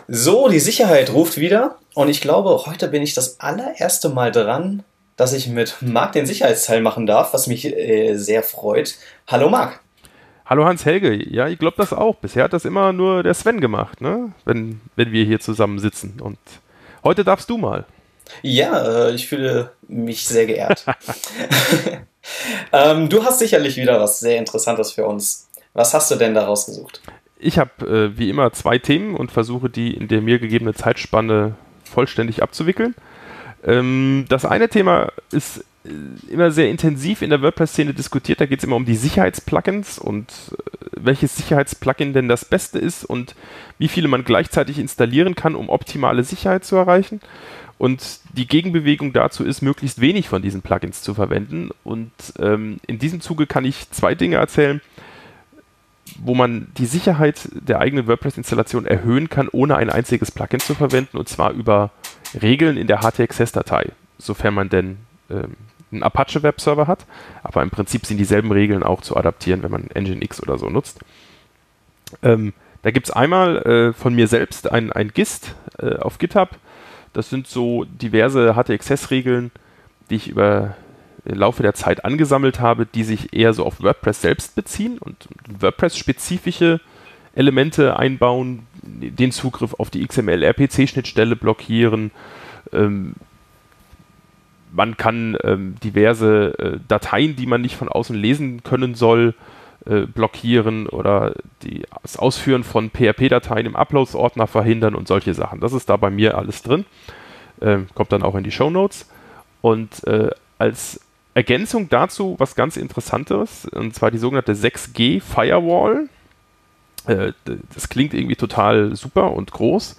So, die Sicherheit ruft wieder. Und ich glaube, heute bin ich das allererste Mal dran, dass ich mit Marc den Sicherheitsteil machen darf, was mich äh, sehr freut. Hallo Marc. Hallo Hans-Helge, ja, ich glaube das auch. Bisher hat das immer nur der Sven gemacht, ne? wenn, wenn wir hier zusammen sitzen. Und heute darfst du mal. Ja, äh, ich fühle mich sehr geehrt. ähm, du hast sicherlich wieder was sehr Interessantes für uns. Was hast du denn da rausgesucht? Ich habe äh, wie immer zwei Themen und versuche die in der mir gegebenen Zeitspanne vollständig abzuwickeln. Ähm, das eine Thema ist äh, immer sehr intensiv in der WordPress-Szene diskutiert. Da geht es immer um die Sicherheitsplugins und äh, welches Sicherheitsplugin denn das Beste ist und wie viele man gleichzeitig installieren kann, um optimale Sicherheit zu erreichen. Und die Gegenbewegung dazu ist, möglichst wenig von diesen Plugins zu verwenden. Und ähm, in diesem Zuge kann ich zwei Dinge erzählen, wo man die Sicherheit der eigenen WordPress-Installation erhöhen kann, ohne ein einziges Plugin zu verwenden, und zwar über Regeln in der HTXS-Datei, sofern man denn ähm, einen Apache Webserver hat. Aber im Prinzip sind dieselben Regeln auch zu adaptieren, wenn man Nginx oder so nutzt. Ähm, da gibt es einmal äh, von mir selbst ein, ein GIST äh, auf GitHub. Das sind so diverse HTXS-Regeln, die ich über im Laufe der Zeit angesammelt habe, die sich eher so auf WordPress selbst beziehen und WordPress-spezifische Elemente einbauen, den Zugriff auf die XML-RPC-Schnittstelle blockieren. Ähm, man kann ähm, diverse äh, Dateien, die man nicht von außen lesen können soll, äh, blockieren oder die, das Ausführen von PHP-Dateien im Uploads-Ordner verhindern und solche Sachen. Das ist da bei mir alles drin. Ähm, kommt dann auch in die Show Notes. Und äh, als Ergänzung dazu was ganz Interessantes, und zwar die sogenannte 6G Firewall. Äh, das klingt irgendwie total super und groß,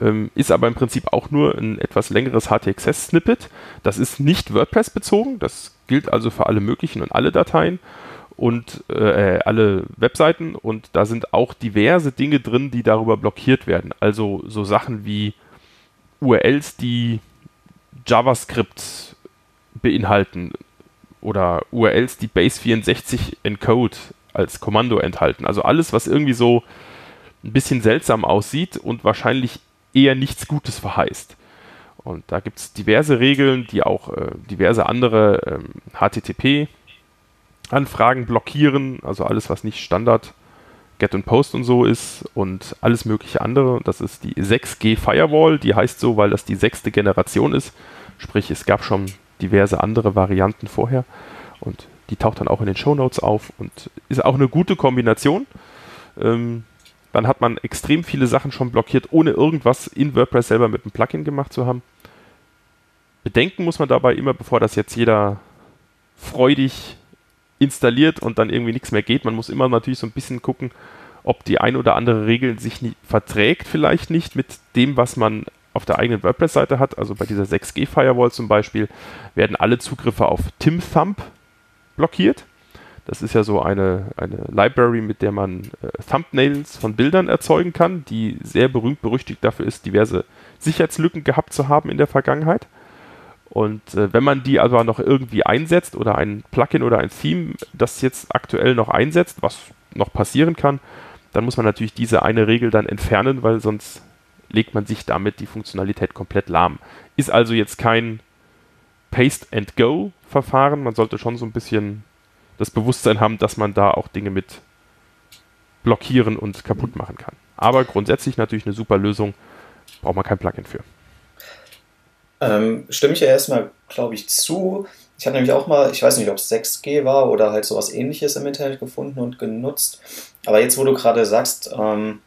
ähm, ist aber im Prinzip auch nur ein etwas längeres HTXS-Snippet. Das ist nicht WordPress bezogen, das gilt also für alle möglichen und alle Dateien und äh, alle Webseiten und da sind auch diverse Dinge drin, die darüber blockiert werden. Also so Sachen wie URLs, die JavaScript beinhalten oder URLs, die Base64 Encode als Kommando enthalten. Also alles, was irgendwie so ein bisschen seltsam aussieht und wahrscheinlich eher nichts Gutes verheißt. Und da gibt es diverse Regeln, die auch äh, diverse andere ähm, HTTP-Anfragen blockieren, also alles, was nicht Standard Get und Post und so ist und alles mögliche andere. Das ist die 6G Firewall, die heißt so, weil das die sechste Generation ist. Sprich, es gab schon diverse andere Varianten vorher und die taucht dann auch in den Show Notes auf und ist auch eine gute Kombination. Ähm, dann hat man extrem viele Sachen schon blockiert, ohne irgendwas in WordPress selber mit einem Plugin gemacht zu haben. Bedenken muss man dabei immer, bevor das jetzt jeder freudig installiert und dann irgendwie nichts mehr geht. Man muss immer natürlich so ein bisschen gucken, ob die ein oder andere Regel sich nicht, verträgt, vielleicht nicht mit dem, was man auf der eigenen WordPress-Seite hat. Also bei dieser 6G Firewall zum Beispiel werden alle Zugriffe auf TimThumb blockiert. Das ist ja so eine, eine Library, mit der man äh, Thumbnails von Bildern erzeugen kann, die sehr berühmt berüchtigt dafür ist, diverse Sicherheitslücken gehabt zu haben in der Vergangenheit. Und äh, wenn man die aber noch irgendwie einsetzt oder ein Plugin oder ein Theme, das jetzt aktuell noch einsetzt, was noch passieren kann, dann muss man natürlich diese eine Regel dann entfernen, weil sonst legt man sich damit die Funktionalität komplett lahm. Ist also jetzt kein Paste-and-Go-Verfahren. Man sollte schon so ein bisschen das Bewusstsein haben, dass man da auch Dinge mit blockieren und kaputt machen kann. Aber grundsätzlich natürlich eine super Lösung. Braucht man kein Plugin für. Ähm, stimme ich ja erstmal, glaube ich, zu. Ich habe nämlich auch mal, ich weiß nicht, ob es 6G war oder halt sowas ähnliches im Internet gefunden und genutzt. Aber jetzt, wo du gerade sagst, ähm,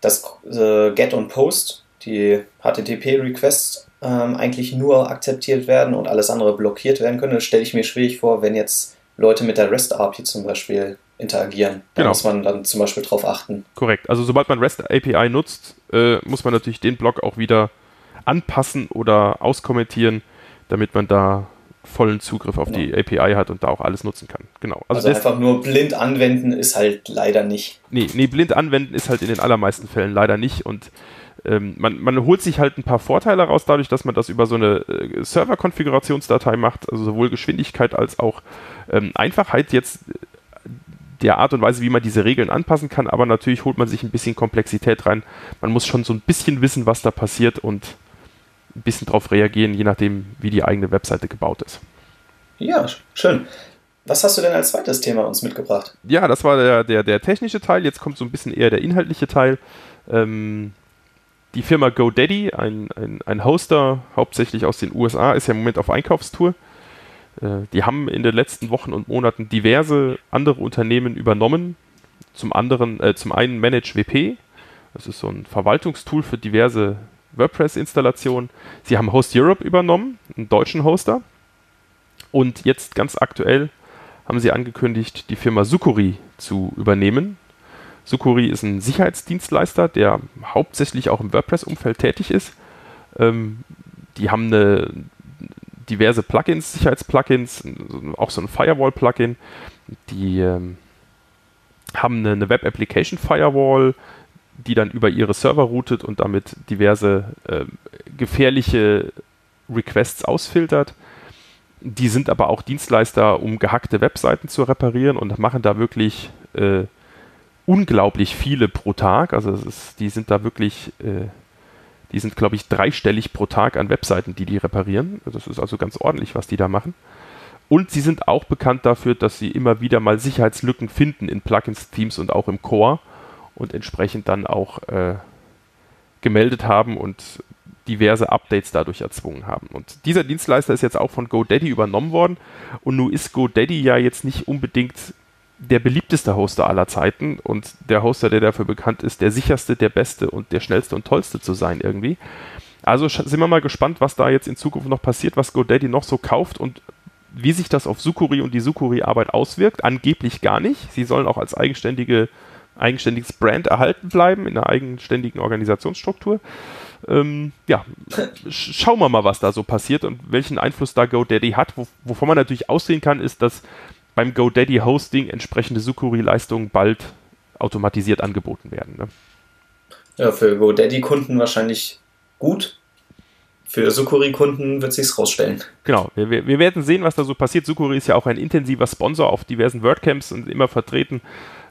dass äh, Get und Post, die HTTP-Requests, ähm, eigentlich nur akzeptiert werden und alles andere blockiert werden können, stelle ich mir schwierig vor, wenn jetzt Leute mit der REST-API zum Beispiel interagieren. Da Genau. muss man dann zum Beispiel drauf achten. Korrekt. Also sobald man REST API nutzt, äh, muss man natürlich den Block auch wieder anpassen oder auskommentieren, damit man da vollen Zugriff auf die API hat und da auch alles nutzen kann. Genau. Also, also einfach nur blind anwenden ist halt leider nicht. Nee, nee, blind anwenden ist halt in den allermeisten Fällen leider nicht und ähm, man, man, holt sich halt ein paar Vorteile raus, dadurch, dass man das über so eine äh, Server-Konfigurationsdatei macht, also sowohl Geschwindigkeit als auch ähm, Einfachheit jetzt der Art und Weise, wie man diese Regeln anpassen kann, aber natürlich holt man sich ein bisschen Komplexität rein. Man muss schon so ein bisschen wissen, was da passiert und ein bisschen darauf reagieren, je nachdem, wie die eigene Webseite gebaut ist. Ja, schön. Was hast du denn als zweites Thema uns mitgebracht? Ja, das war der, der, der technische Teil. Jetzt kommt so ein bisschen eher der inhaltliche Teil. Ähm, die Firma GoDaddy, ein, ein, ein Hoster, hauptsächlich aus den USA, ist ja im Moment auf Einkaufstour. Äh, die haben in den letzten Wochen und Monaten diverse andere Unternehmen übernommen. Zum, anderen, äh, zum einen ManageWP, das ist so ein Verwaltungstool für diverse WordPress-Installationen. Sie haben Host Europe übernommen, einen deutschen Hoster. Und jetzt ganz aktuell haben sie angekündigt, die Firma Sucuri zu übernehmen. Sucuri ist ein Sicherheitsdienstleister, der hauptsächlich auch im WordPress-Umfeld tätig ist. Ähm, die haben eine, diverse Plugins, Sicherheitsplugins, auch so ein Firewall-Plugin. Die ähm, haben eine, eine Web Application Firewall, die dann über ihre Server routet und damit diverse äh, gefährliche Requests ausfiltert. Die sind aber auch Dienstleister, um gehackte Webseiten zu reparieren und machen da wirklich äh, unglaublich viele pro Tag. Also ist, die sind da wirklich, äh, die sind, glaube ich, dreistellig pro Tag an Webseiten, die die reparieren. Das ist also ganz ordentlich, was die da machen. Und sie sind auch bekannt dafür, dass sie immer wieder mal Sicherheitslücken finden in Plugins, Themes und auch im Core und entsprechend dann auch äh, gemeldet haben und diverse Updates dadurch erzwungen haben. Und dieser Dienstleister ist jetzt auch von GoDaddy übernommen worden. Und nun ist GoDaddy ja jetzt nicht unbedingt der beliebteste Hoster aller Zeiten und der Hoster, der dafür bekannt ist, der sicherste, der beste und der schnellste und tollste zu sein irgendwie. Also sind wir mal gespannt, was da jetzt in Zukunft noch passiert, was GoDaddy noch so kauft und wie sich das auf Sukuri und die Sukuri-Arbeit auswirkt. Angeblich gar nicht. Sie sollen auch als eigenständige, eigenständiges Brand erhalten bleiben in einer eigenständigen Organisationsstruktur. Ähm, ja, schauen wir mal, was da so passiert und welchen Einfluss da GoDaddy hat. Wo, wovon man natürlich aussehen kann, ist, dass beim GoDaddy Hosting entsprechende Sucuri-Leistungen bald automatisiert angeboten werden. Ne? Ja, für GoDaddy-Kunden wahrscheinlich gut. Für Sucuri-Kunden wird sich's rausstellen. Genau, wir, wir, werden sehen, was da so passiert. Sucuri ist ja auch ein intensiver Sponsor auf diversen WordCamps und immer vertreten.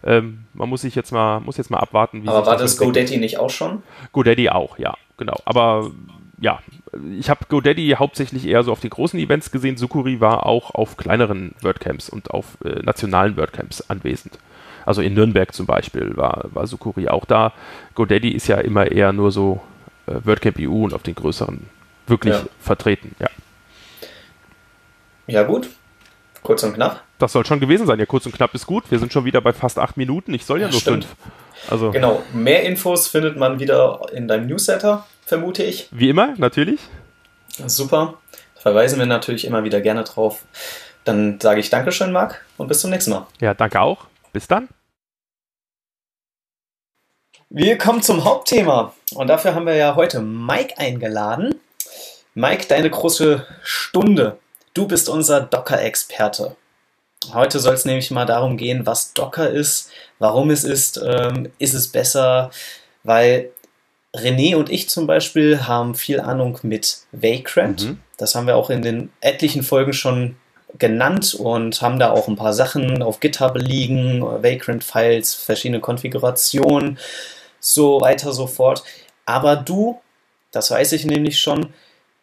Ähm, man muss sich jetzt mal, muss jetzt mal abwarten. Aber war das GoDaddy nicht auch schon? GoDaddy auch, ja, genau. Aber ja, ich habe GoDaddy hauptsächlich eher so auf den großen Events gesehen. Sukuri war auch auf kleineren WordCamps und auf äh, nationalen WordCamps anwesend. Also in Nürnberg zum Beispiel war, war Sukuri auch da. GoDaddy ist ja immer eher nur so äh, WordCamp EU und auf den größeren wirklich ja. vertreten, ja. Ja, gut. Kurz und knapp. Das soll schon gewesen sein. Ja, kurz und knapp ist gut. Wir sind schon wieder bei fast acht Minuten. Ich soll ja, ja nur stimmt. fünf. Also. Genau. Mehr Infos findet man wieder in deinem Newsletter vermute ich. Wie immer, natürlich. Super. Verweisen wir natürlich immer wieder gerne drauf. Dann sage ich Dankeschön, Marc, und bis zum nächsten Mal. Ja, danke auch. Bis dann. Wir kommen zum Hauptthema. Und dafür haben wir ja heute Mike eingeladen. Mike, deine große Stunde. Du bist unser Docker-Experte. Heute soll es nämlich mal darum gehen, was Docker ist, warum es ist, ähm, ist es besser, weil René und ich zum Beispiel haben viel Ahnung mit Vagrant. Mhm. Das haben wir auch in den etlichen Folgen schon genannt und haben da auch ein paar Sachen auf GitHub liegen, Vagrant-Files, verschiedene Konfigurationen, so weiter, so fort. Aber du, das weiß ich nämlich schon,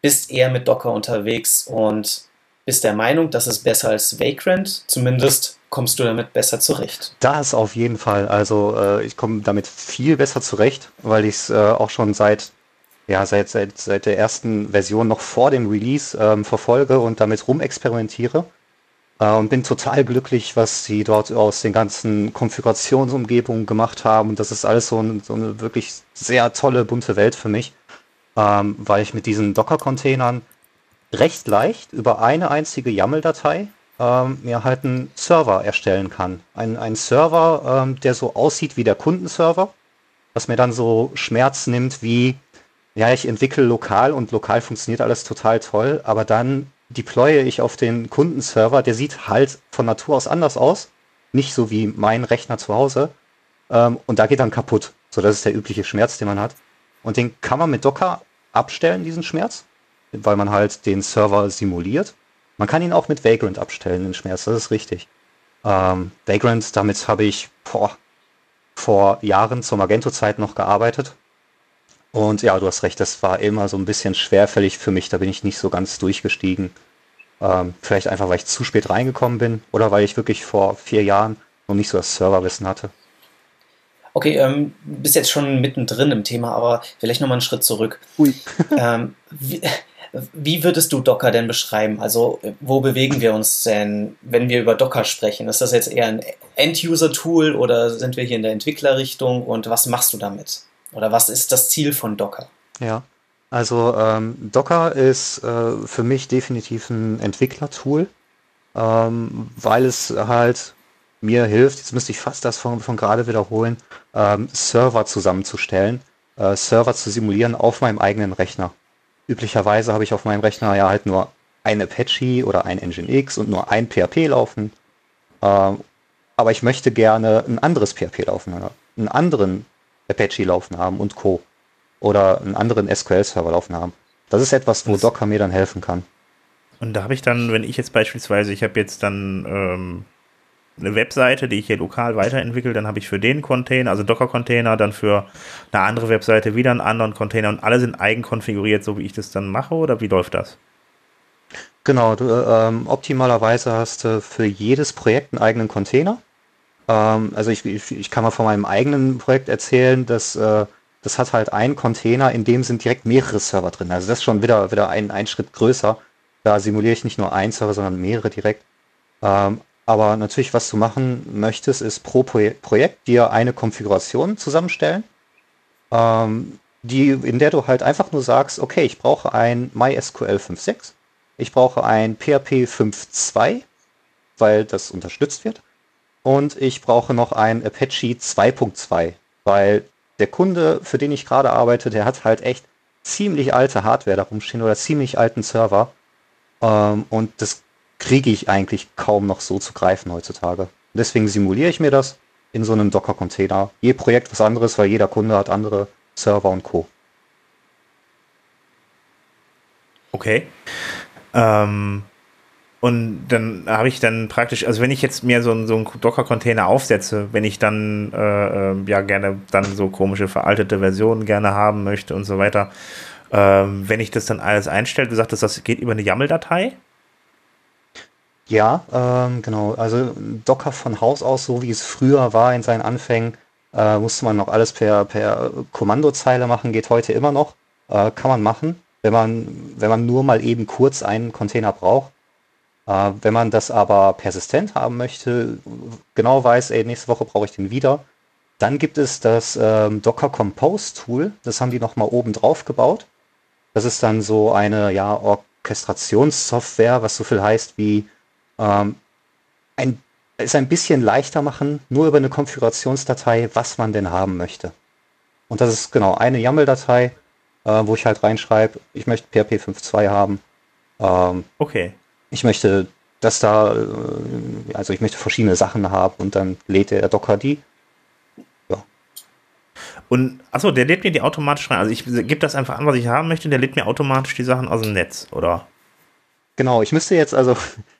bist eher mit Docker unterwegs und bist der Meinung, das ist besser als Vagrant, zumindest kommst du damit besser zurecht? Das auf jeden Fall. Also äh, ich komme damit viel besser zurecht, weil ich es äh, auch schon seit ja seit, seit seit der ersten Version noch vor dem Release ähm, verfolge und damit rumexperimentiere äh, und bin total glücklich, was sie dort aus den ganzen Konfigurationsumgebungen gemacht haben. Und das ist alles so, ein, so eine wirklich sehr tolle bunte Welt für mich, ähm, weil ich mit diesen Docker-Containern recht leicht über eine einzige YAML-Datei ähm, mir halt einen Server erstellen kann. Ein, ein Server, ähm, der so aussieht wie der Kundenserver, was mir dann so Schmerz nimmt wie, ja, ich entwickle lokal und lokal funktioniert alles total toll, aber dann deploye ich auf den Kundenserver. Der sieht halt von Natur aus anders aus. Nicht so wie mein Rechner zu Hause. Ähm, und da geht dann kaputt. So, das ist der übliche Schmerz, den man hat. Und den kann man mit Docker abstellen, diesen Schmerz, weil man halt den Server simuliert. Man kann ihn auch mit Vagrant abstellen, den Schmerz, das ist richtig. Ähm, Vagrant, damit habe ich boah, vor Jahren zur Magento-Zeit noch gearbeitet. Und ja, du hast recht, das war immer so ein bisschen schwerfällig für mich, da bin ich nicht so ganz durchgestiegen. Ähm, vielleicht einfach, weil ich zu spät reingekommen bin oder weil ich wirklich vor vier Jahren noch nicht so das Serverwissen hatte. Okay, ähm, bist jetzt schon mittendrin im Thema, aber vielleicht nochmal einen Schritt zurück. Ui. ähm, wie, wie, würdest du Docker denn beschreiben? Also, wo bewegen wir uns denn, wenn wir über Docker sprechen? Ist das jetzt eher ein End-User-Tool oder sind wir hier in der Entwicklerrichtung und was machst du damit? Oder was ist das Ziel von Docker? Ja, also ähm, Docker ist äh, für mich definitiv ein Entwicklertool, ähm, weil es halt mir hilft, jetzt müsste ich fast das von, von gerade wiederholen, ähm, Server zusammenzustellen, äh, Server zu simulieren auf meinem eigenen Rechner. Üblicherweise habe ich auf meinem Rechner ja halt nur ein Apache oder ein Nginx und nur ein PHP laufen. Ähm, aber ich möchte gerne ein anderes PHP laufen, einen anderen Apache laufen haben und Co. Oder einen anderen SQL-Server laufen haben. Das ist etwas, wo Docker mir dann helfen kann. Und da habe ich dann, wenn ich jetzt beispielsweise, ich habe jetzt dann ähm, eine Webseite, die ich hier lokal weiterentwickle, dann habe ich für den Container, also Docker-Container, dann für eine andere Webseite wieder einen anderen Container und alle sind eigen konfiguriert, so wie ich das dann mache, oder wie läuft das? Genau, du, ähm, optimalerweise hast du für jedes Projekt einen eigenen Container. Ähm, also ich, ich, ich, kann mal von meinem eigenen Projekt erzählen, dass äh, das hat halt einen Container, in dem sind direkt mehrere Server drin. Also das ist schon wieder, wieder ein, ein Schritt größer. Da simuliere ich nicht nur einen Server, sondern mehrere direkt. Ähm, aber natürlich, was du machen möchtest, ist pro Projekt dir eine Konfiguration zusammenstellen, ähm, die, in der du halt einfach nur sagst, okay, ich brauche ein MySQL 5.6, ich brauche ein PHP 5.2, weil das unterstützt wird, und ich brauche noch ein Apache 2.2, weil der Kunde, für den ich gerade arbeite, der hat halt echt ziemlich alte Hardware da rumstehen oder ziemlich alten Server. Ähm, und das kriege ich eigentlich kaum noch so zu greifen heutzutage. Deswegen simuliere ich mir das in so einem Docker-Container. Je Projekt was anderes, weil jeder Kunde hat andere Server und Co. Okay. Ähm, und dann habe ich dann praktisch, also wenn ich jetzt mir so, so einen Docker-Container aufsetze, wenn ich dann äh, äh, ja gerne dann so komische veraltete Versionen gerne haben möchte und so weiter, äh, wenn ich das dann alles einstelle, du sagtest, das geht über eine YAML-Datei? Ja, ähm, genau. Also Docker von Haus aus, so wie es früher war in seinen Anfängen, äh, musste man noch alles per, per Kommandozeile machen, geht heute immer noch. Äh, kann man machen, wenn man, wenn man nur mal eben kurz einen Container braucht. Äh, wenn man das aber persistent haben möchte, genau weiß, ey, nächste Woche brauche ich den wieder, dann gibt es das ähm, Docker Compose Tool. Das haben die nochmal oben drauf gebaut. Das ist dann so eine ja, Orchestrationssoftware, was so viel heißt wie ähm, ein, es ein bisschen leichter machen, nur über eine Konfigurationsdatei, was man denn haben möchte. Und das ist genau eine YAML-Datei, äh, wo ich halt reinschreibe, ich möchte PHP 5.2 haben. Ähm, okay. Ich möchte das da, äh, also ich möchte verschiedene Sachen haben und dann lädt der Docker die. Ja. Und achso, der lädt mir die automatisch rein. Also ich gebe das einfach an, was ich haben möchte, der lädt mir automatisch die Sachen aus dem Netz, oder? Genau, ich müsste jetzt, also,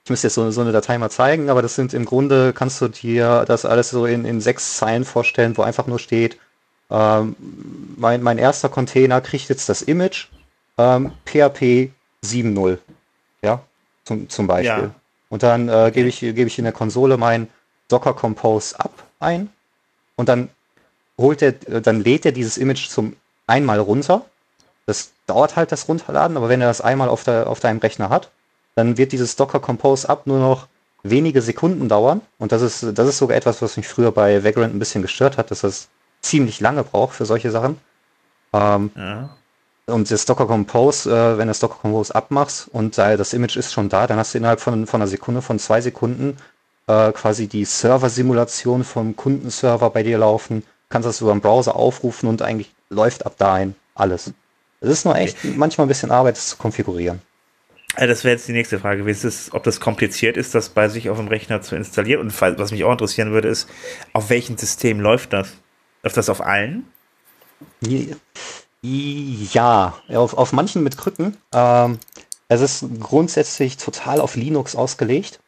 ich müsste jetzt so, so, eine Datei mal zeigen, aber das sind im Grunde, kannst du dir das alles so in, in sechs Zeilen vorstellen, wo einfach nur steht, ähm, mein, mein erster Container kriegt jetzt das Image ähm, PHP 7.0. Ja, zum, zum Beispiel. Ja. Und dann äh, gebe ich, gebe ich in der Konsole mein Docker Compose ab ein und dann holt er, dann lädt er dieses Image zum einmal runter. Das dauert halt das Runterladen, aber wenn er das einmal auf, der, auf deinem Rechner hat, dann wird dieses Docker Compose Up nur noch wenige Sekunden dauern. Und das ist, das ist sogar etwas, was mich früher bei Vagrant ein bisschen gestört hat, dass das ziemlich lange braucht für solche Sachen. Ähm, ja. Und das Docker Compose, äh, wenn du das Docker Compose abmachst und äh, das Image ist schon da, dann hast du innerhalb von, von einer Sekunde, von zwei Sekunden äh, quasi die Server-Simulation vom Kundenserver bei dir laufen, kannst das über den Browser aufrufen und eigentlich läuft ab dahin alles. Es ist nur echt okay. manchmal ein bisschen Arbeit, das zu konfigurieren. Äh, Das wäre jetzt die nächste Frage gewesen, ist, ob das kompliziert ist, das bei sich auf dem Rechner zu installieren. Und was mich auch interessieren würde, ist, auf welchem System läuft das? Läuft das auf allen? Ja, auf, auf manchen mit Krücken. Ähm, es ist grundsätzlich total auf Linux ausgelegt,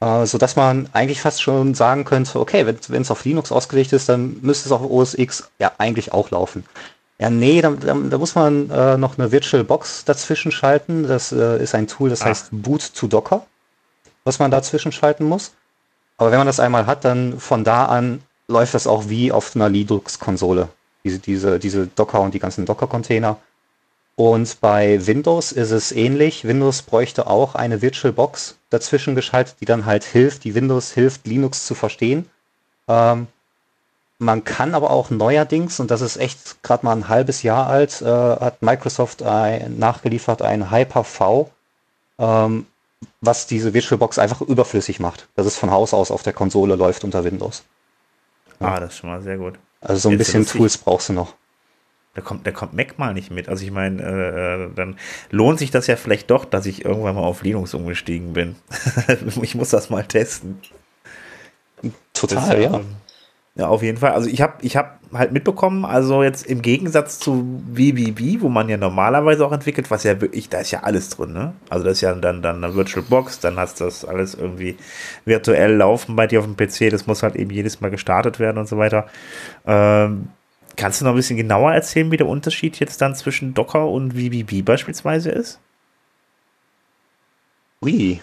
äh, sodass man eigentlich fast schon sagen könnte, okay, wenn es auf Linux ausgelegt ist, dann müsste es auf OS X ja eigentlich auch laufen. Ja, nee, da, da, da muss man äh, noch eine VirtualBox dazwischen schalten. Das äh, ist ein Tool, das Ah. heißt Boot to Docker, was man dazwischen schalten muss. Aber wenn man das einmal hat, dann von da an läuft das auch wie auf einer Linux-Konsole. Diese, diese, diese Docker und die ganzen Docker-Container. Und bei Windows ist es ähnlich. Windows bräuchte auch eine VirtualBox dazwischen geschaltet, die dann halt hilft, die Windows hilft, Linux zu verstehen. Ähm, man kann aber auch neuerdings, und das ist echt gerade mal ein halbes Jahr alt, äh, hat Microsoft ein, nachgeliefert ein Hyper-V, ähm, was diese VirtualBox einfach überflüssig macht. Dass es von Haus aus auf der Konsole läuft unter Windows. Ah, das ist schon mal sehr gut. Also so ein Jetzt bisschen. Tools brauchst du noch. Da kommt, da kommt Mac mal nicht mit. Also ich meine, äh, äh, dann lohnt sich das ja vielleicht doch, dass ich irgendwann mal auf Linux umgestiegen bin. ich muss das mal testen. Total, Das, ja. ähm, Ja, auf jeden Fall. Also ich habe ich hab halt mitbekommen, also jetzt im Gegensatz zu VBB, wo man ja normalerweise auch entwickelt, was ja wirklich, da ist ja alles drin, ne? Also das ist ja dann, dann eine Virtual Box, dann hast du das alles irgendwie virtuell laufen bei dir auf dem PC, das muss halt eben jedes Mal gestartet werden und so weiter. Ähm, kannst du noch ein bisschen genauer erzählen, wie der Unterschied jetzt dann zwischen Docker und VBB beispielsweise ist? Ui.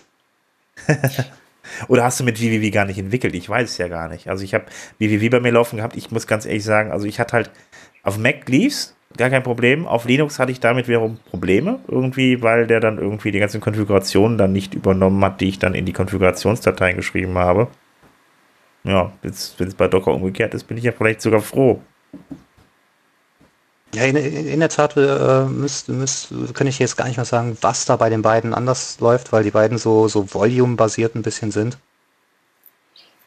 Oder hast du mit VVV gar nicht entwickelt? Ich weiß es ja gar nicht. Also ich habe VVV bei mir laufen gehabt. Ich muss ganz ehrlich sagen, also ich hatte halt auf Mac lief's, gar kein Problem. Auf Linux hatte ich damit wiederum Probleme irgendwie, weil der dann irgendwie die ganzen Konfigurationen dann nicht übernommen hat, die ich dann in die Konfigurationsdateien geschrieben habe. Ja, jetzt, wenn es bei Docker umgekehrt ist, bin ich ja vielleicht sogar froh. Ja, in, in der Tat äh, müsst, müsst, kann ich jetzt gar nicht mehr sagen, was da bei den beiden anders läuft, weil die beiden so, so volume-basiert ein bisschen sind.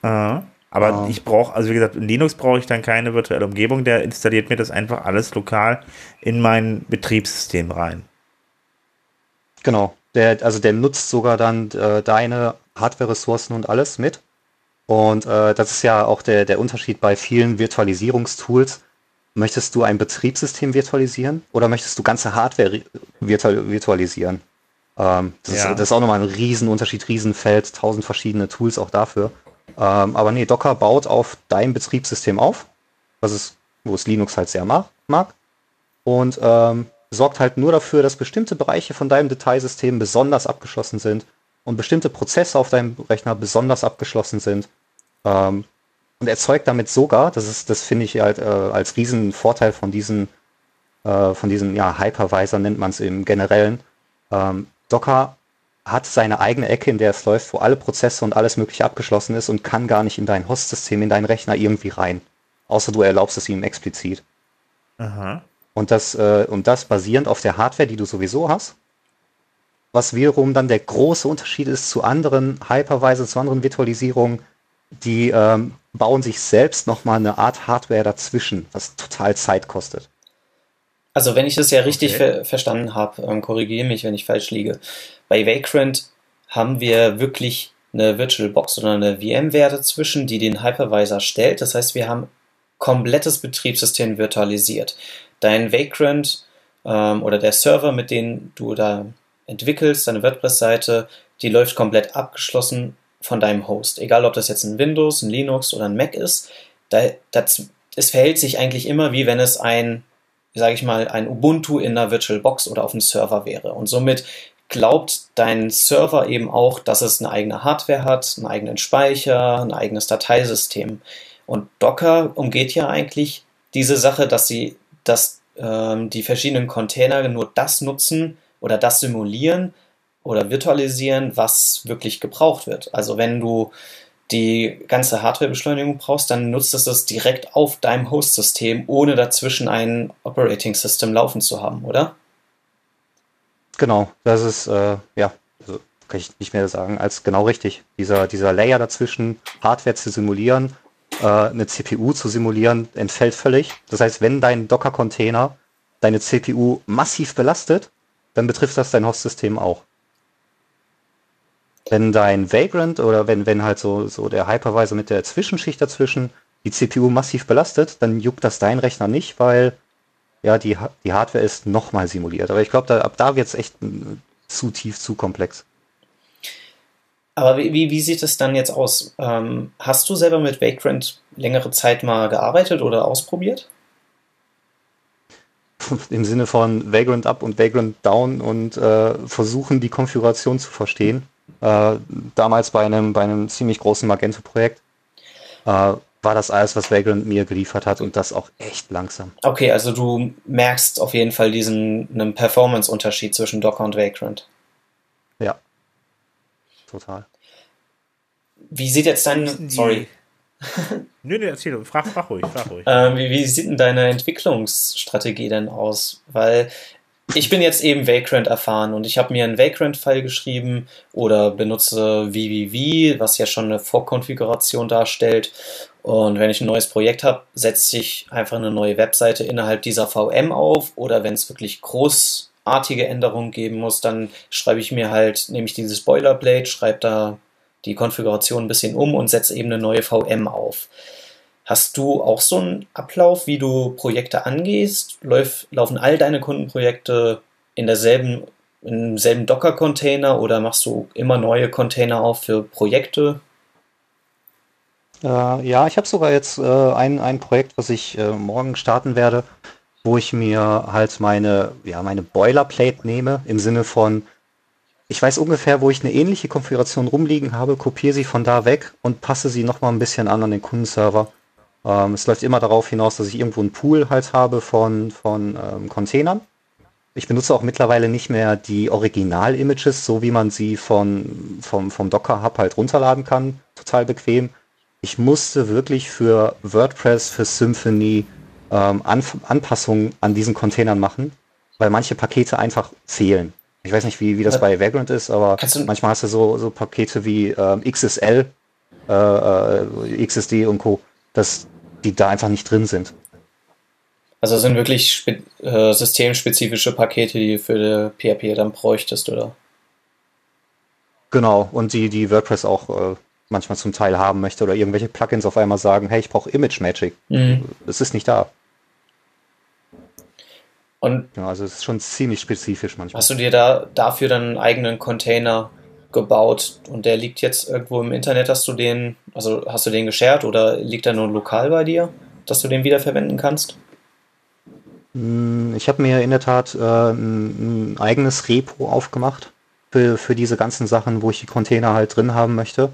Äh, aber Ah. ich brauche, also wie gesagt, in Linux brauche ich dann keine virtuelle Umgebung. Der installiert mir das einfach alles lokal in mein Betriebssystem rein. Genau. Der, also der nutzt sogar dann äh, deine Hardware-Ressourcen und alles mit. Und äh, das ist ja auch der, der Unterschied bei vielen Virtualisierungstools. Möchtest du ein Betriebssystem virtualisieren oder möchtest du ganze Hardware virtual, virtualisieren? Ähm, das, Ja. ist, das ist auch nochmal ein Riesenunterschied, Riesenfeld, tausend verschiedene Tools auch dafür. Ähm, aber nee, Docker baut auf dein Betriebssystem auf, was es, wo es Linux halt sehr mag, mag und ähm, sorgt halt nur dafür, dass bestimmte Bereiche von deinem Detailsystem besonders abgeschlossen sind und bestimmte Prozesse auf deinem Rechner besonders abgeschlossen sind. Ähm, und erzeugt damit sogar, das ist, das finde ich halt äh, als Riesenvorteil von diesen, äh, von diesen ja, Hypervisor nennt man es im Generellen. Ähm, Docker hat seine eigene Ecke, in der es läuft, wo alle Prozesse und alles mögliche abgeschlossen ist und kann gar nicht in dein Host-System, in deinen Rechner irgendwie rein. Außer du erlaubst es ihm explizit. Aha. Und das, äh, und das basierend auf der Hardware, die du sowieso hast. Was wiederum dann der große Unterschied ist zu anderen Hypervisor, zu anderen Virtualisierungen, die ähm, bauen sich selbst nochmal eine Art Hardware dazwischen, was total Zeit kostet. Also wenn ich das ja richtig Okay. ver verstanden habe, ähm, korrigiere mich, wenn ich falsch liege. Bei Vagrant haben wir wirklich eine VirtualBox oder eine VMware dazwischen, die den Hypervisor stellt. Das heißt, wir haben komplettes Betriebssystem virtualisiert. Dein Vagrant ähm, oder der Server, mit dem du da entwickelst, deine WordPress-Seite, die läuft komplett abgeschlossen von deinem Host. Egal, ob das jetzt ein Windows, ein Linux oder ein Mac ist. Da, das, es verhält sich eigentlich immer wie wenn es ein sage ich mal, ein Ubuntu in einer VirtualBox oder auf dem Server wäre. Und somit glaubt dein Server eben auch, dass es eine eigene Hardware hat, einen eigenen Speicher, ein eigenes Dateisystem. Und Docker umgeht ja eigentlich diese Sache, dass sie, dass ähm, die verschiedenen Container nur das nutzen oder das simulieren oder virtualisieren, was wirklich gebraucht wird. Also wenn du die ganze Hardwarebeschleunigung brauchst, dann nutzt es das direkt auf deinem Host-System, ohne dazwischen ein Operating System laufen zu haben, oder? Genau, das ist, äh, ja, also kann ich nicht mehr sagen, als genau richtig. Dieser, dieser Layer dazwischen, Hardware zu simulieren, äh, eine CPU zu simulieren, entfällt völlig. Das heißt, wenn dein Docker-Container deine CPU massiv belastet, dann betrifft das dein Host-System auch. Wenn dein Vagrant oder wenn, wenn halt so, so der Hypervisor mit der Zwischenschicht dazwischen die CPU massiv belastet, dann juckt das dein Rechner nicht, weil ja die, die Hardware ist nochmal simuliert. Aber ich glaube, da, ab da wird es echt zu tief, zu komplex. Aber wie, wie, wie sieht es dann jetzt aus? Ähm, hast du selber mit Vagrant längere Zeit mal gearbeitet oder ausprobiert? Im Sinne von Vagrant Up und Vagrant Down und äh, versuchen, die Konfiguration zu verstehen. Äh, damals bei einem, bei einem ziemlich großen Magento-Projekt äh, war das alles, was Vagrant mir geliefert hat und das auch echt langsam. Okay, also du merkst auf jeden Fall diesen Performance-Unterschied zwischen Docker und Vagrant. Ja. Total. Wie sieht jetzt dein. Sorry. nö, nö, erzähl, frag, frag ruhig, frag ruhig. Ähm, wie, wie sieht denn deine Entwicklungsstrategie denn aus? Weil ich bin jetzt eben Vagrant erfahren und ich habe mir einen Vagrant-File geschrieben oder benutze VVV, was ja schon eine Vorkonfiguration darstellt. Und wenn ich ein neues Projekt habe, setze ich einfach eine neue Webseite innerhalb dieser VM auf oder wenn es wirklich großartige Änderungen geben muss, dann schreibe ich mir halt, nehme ich dieses Boilerplate, schreibe da die Konfiguration ein bisschen um und setze eben eine neue VM auf. Hast du auch so einen Ablauf, wie du Projekte angehst? Lauf, laufen all deine Kundenprojekte in derselben, im selben Docker-Container oder machst du immer neue Container auf für Projekte? Äh, ja, ich habe sogar jetzt äh, ein, ein Projekt, was ich äh, morgen starten werde, wo ich mir halt meine, ja, meine Boilerplate nehme, im Sinne von, ich weiß ungefähr, wo ich eine ähnliche Konfiguration rumliegen habe, kopiere sie von da weg und passe sie nochmal ein bisschen an an den Kundenserver. Ähm, es läuft immer darauf hinaus, dass ich irgendwo einen Pool halt habe von, von ähm, Containern. Ich benutze auch mittlerweile nicht mehr die Original-Images, so wie man sie von, vom, vom Docker-Hub halt runterladen kann. Total bequem. Ich musste wirklich für WordPress, für Symfony ähm, Anpassungen an diesen Containern machen, weil manche Pakete einfach fehlen. Ich weiß nicht, wie, wie das bei Vagrant ist, aber manchmal hast du so, so Pakete wie ähm, XSL, äh, äh, XSD und Co., dass die da einfach nicht drin sind. Also sind wirklich äh, systemspezifische Pakete, die du für PHP dann bräuchtest, oder? Genau, und die, die WordPress auch äh, manchmal zum Teil haben möchte oder irgendwelche Plugins auf einmal sagen, hey, ich brauche Image Magic. Mhm. Es ist nicht da. Und ja, also es ist schon ziemlich spezifisch manchmal. Hast du dir da dafür dann einen eigenen Container gebaut und der liegt jetzt irgendwo im Internet, hast du den, also hast du den geshared oder liegt er nur lokal bei dir, dass du den wiederverwenden kannst? Hm, ich habe mir in der Tat äh, ein, eigenes Repo aufgemacht für, für diese ganzen Sachen, wo ich die Container halt drin haben möchte.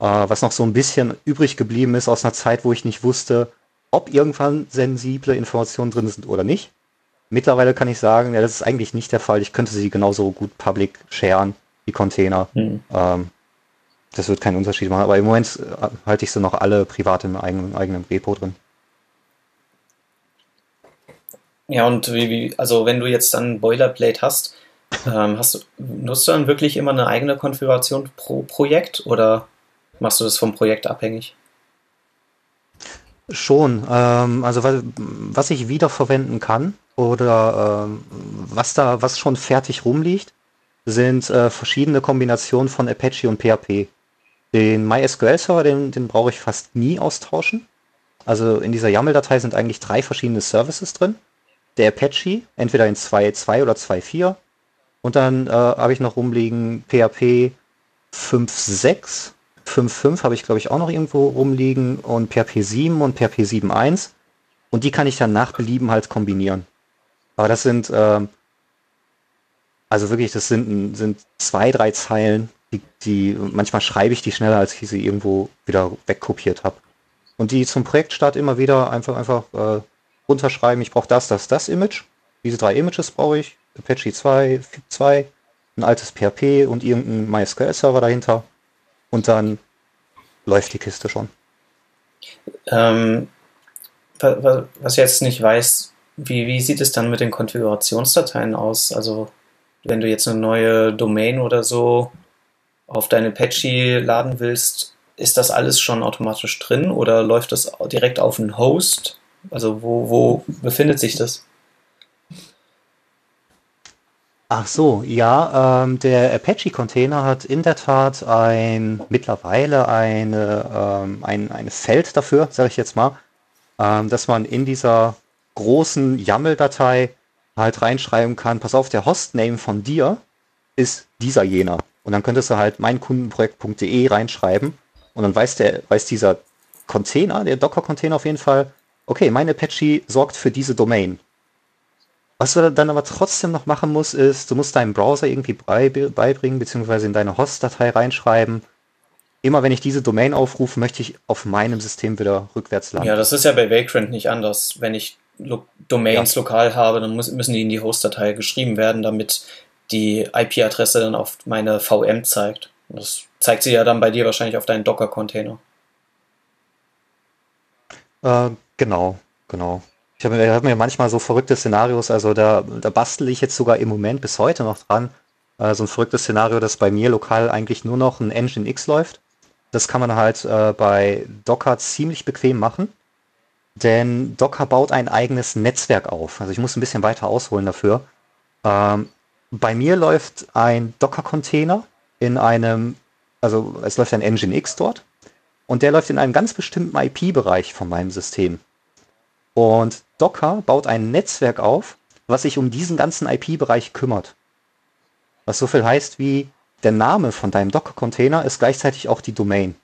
Äh, was noch so ein bisschen übrig geblieben ist aus einer Zeit, wo ich nicht wusste, ob irgendwann sensible Informationen drin sind oder nicht. Mittlerweile kann ich sagen, ja, das ist eigentlich nicht der Fall. Ich könnte sie genauso gut public sharen, die Container. Mhm. Ähm, das wird keinen Unterschied machen. Aber im Moment äh, halte ich sie noch alle privat im eigenen, eigenen Repo drin. Ja, und wie, wie, also wenn du jetzt dann Boilerplate hast, ähm, hast du, nutzt du dann wirklich immer eine eigene Konfiguration pro Projekt oder machst du das vom Projekt abhängig? Schon. Ähm, also was, was ich wiederverwenden kann, oder ähm, was da, was schon fertig rumliegt, sind äh, verschiedene Kombinationen von Apache und PHP. Den MySQL-Server, den, den brauche ich fast nie austauschen. Also in dieser YAML-Datei sind eigentlich drei verschiedene Services drin. Der Apache, entweder in 2.2 oder 2.4. Und dann äh, habe ich noch rumliegen PHP 5.6. 5.5 habe ich glaube ich auch noch irgendwo rumliegen und PHP 7 und PHP 7.1. Und die kann ich dann nach Belieben halt kombinieren. Aber das sind, ähm, also wirklich, das sind, sind zwei, drei Zeilen, die, die, manchmal schreibe ich die schneller, als ich sie irgendwo wieder wegkopiert habe. Und die zum Projektstart immer wieder einfach, einfach äh, runterschreiben, ich brauche das, das, das Image. Diese drei Images brauche ich. Apache 2, FIP 2, ein altes PHP und irgendein MySQL-Server dahinter. Und dann läuft die Kiste schon. Ähm, was jetzt nicht weiß, wie, wie sieht es dann mit den Konfigurationsdateien aus? Also, wenn du jetzt eine neue Domain oder so auf deine Apache laden willst, ist das alles schon automatisch drin oder läuft das direkt auf einen Host? Also, wo, wo befindet sich das? Ach so, ja, ähm, der Apache-Container hat in der Tat ein mittlerweile eine, ähm, ein, ein Feld dafür, sage ich jetzt mal, ähm, dass man in dieser großen YAML-Datei halt reinschreiben kann, pass auf, der Hostname von dir ist dieser jener. Und dann könntest du halt meinkundenprojekt.de reinschreiben und dann weiß der, weiß dieser Container, der Docker-Container auf jeden Fall, okay, mein Apache sorgt für diese Domain. Was du dann aber trotzdem noch machen musst, ist, du musst deinem Browser irgendwie beibringen, beziehungsweise in deine Host-Datei reinschreiben. Immer wenn ich diese Domain aufrufe, möchte ich auf meinem System wieder rückwärts landen. Ja, das ist ja bei Vagrant nicht anders. Wenn ich Lo Domains ja. lokal habe, dann muss, müssen die in die Host-Datei geschrieben werden, damit die IP-Adresse dann auf meine VM zeigt. Und das zeigt sie ja dann bei dir wahrscheinlich auf deinen Docker-Container. Äh, genau, genau. Ich habe hab mir manchmal so verrückte Szenarios, also da, da bastel ich jetzt sogar im Moment bis heute noch dran. Äh, so ein verrücktes Szenario, dass bei mir lokal eigentlich nur noch ein Engine X läuft. Das kann man halt äh, bei Docker ziemlich bequem machen. Denn Docker baut ein eigenes Netzwerk auf. Also ich muss ein bisschen weiter ausholen dafür. Ähm, bei mir läuft ein Docker-Container in einem, also es läuft ein Engine X dort und der läuft in einem ganz bestimmten IP-Bereich von meinem System. Und Docker baut ein Netzwerk auf, was sich um diesen ganzen IP-Bereich kümmert. Was so viel heißt wie der Name von deinem Docker-Container ist gleichzeitig auch die Domain.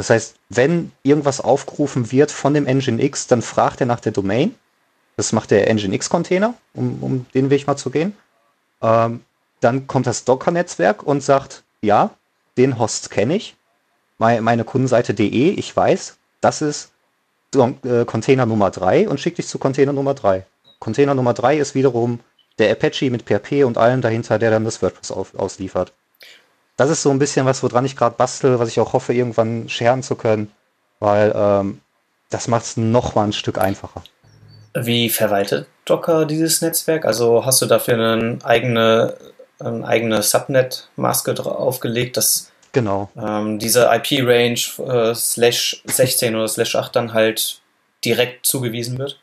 Das heißt, wenn irgendwas aufgerufen wird von dem Nginx, dann fragt er nach der Domain. Das macht der Nginx-Container, um, um den Weg mal zu gehen. Ähm, dann kommt das Docker-Netzwerk und sagt, ja, den Host kenne ich. Meine, meine Kundenseite.de, ich weiß, das ist äh, Container Nummer 3 und schickt dich zu Container Nummer 3. Container Nummer 3 ist wiederum der Apache mit PHP und allem dahinter, der dann das WordPress auf, ausliefert. Das ist so ein bisschen was, woran ich gerade bastel, was ich auch hoffe, irgendwann scheren zu können, weil ähm, das macht es noch mal ein Stück einfacher. Wie verwaltet Docker dieses Netzwerk? Also hast du dafür eine eigene, eine eigene Subnet-Maske aufgelegt, dass genau. ähm, diese IP-Range äh, slash 16 oder slash 8 dann halt direkt zugewiesen wird?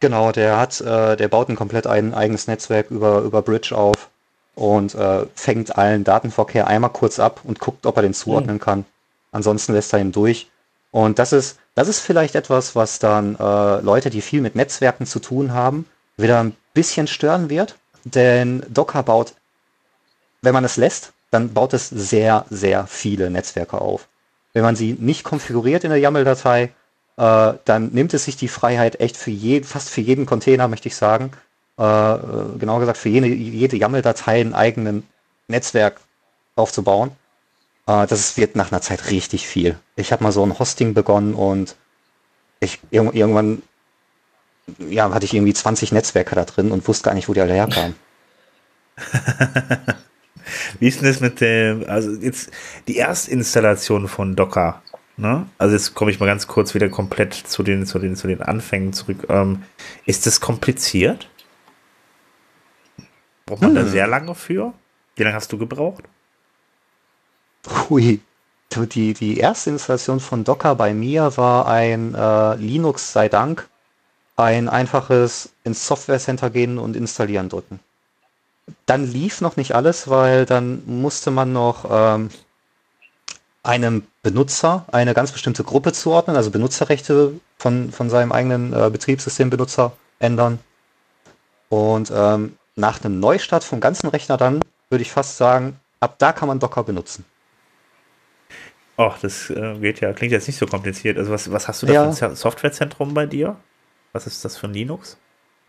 Genau, der hat, äh, der baut ein komplett ein eigenes Netzwerk über, über Bridge auf und äh, fängt allen Datenverkehr einmal kurz ab und guckt, ob er den zuordnen mhm. kann. Ansonsten lässt er ihn durch. Und das ist, das ist vielleicht etwas, was dann äh, Leute, die viel mit Netzwerken zu tun haben, wieder ein bisschen stören wird. Denn Docker baut, wenn man es lässt, dann baut es sehr, sehr viele Netzwerke auf. Wenn man sie nicht konfiguriert in der YAML-Datei, äh, dann nimmt es sich die Freiheit echt für je, fast für jeden Container, möchte ich sagen, äh, genauer gesagt für jede, jede YAML-Datei ein eigenen Netzwerk aufzubauen. Äh, das wird nach einer Zeit richtig viel. Ich habe mal so ein Hosting begonnen und ich irgendwann ja, hatte ich irgendwie 20 Netzwerke da drin und wusste gar nicht, wo die alle herkamen. Wie ist denn das mit dem, also jetzt die Erstinstallation von Docker? Ne? Also jetzt komme ich mal ganz kurz wieder komplett zu den, zu den, zu den Anfängen zurück. Ähm, ist das kompliziert? Braucht man hm. da sehr lange für? Wie lange hast du gebraucht? Hui. Die, die erste Installation von Docker bei mir war ein äh, Linux sei Dank, ein einfaches ins Software Center gehen und installieren drücken. Dann lief noch nicht alles, weil dann musste man noch ähm, einem Benutzer eine ganz bestimmte Gruppe zuordnen, also Benutzerrechte von, von seinem eigenen äh, Betriebssystembenutzer ändern. Und ähm, nach einem Neustart vom ganzen Rechner dann würde ich fast sagen, ab da kann man Docker benutzen. Ach, das äh, geht ja, klingt jetzt nicht so kompliziert. Also was, was hast du da ja. für ein Softwarezentrum bei dir? Was ist das für ein Linux?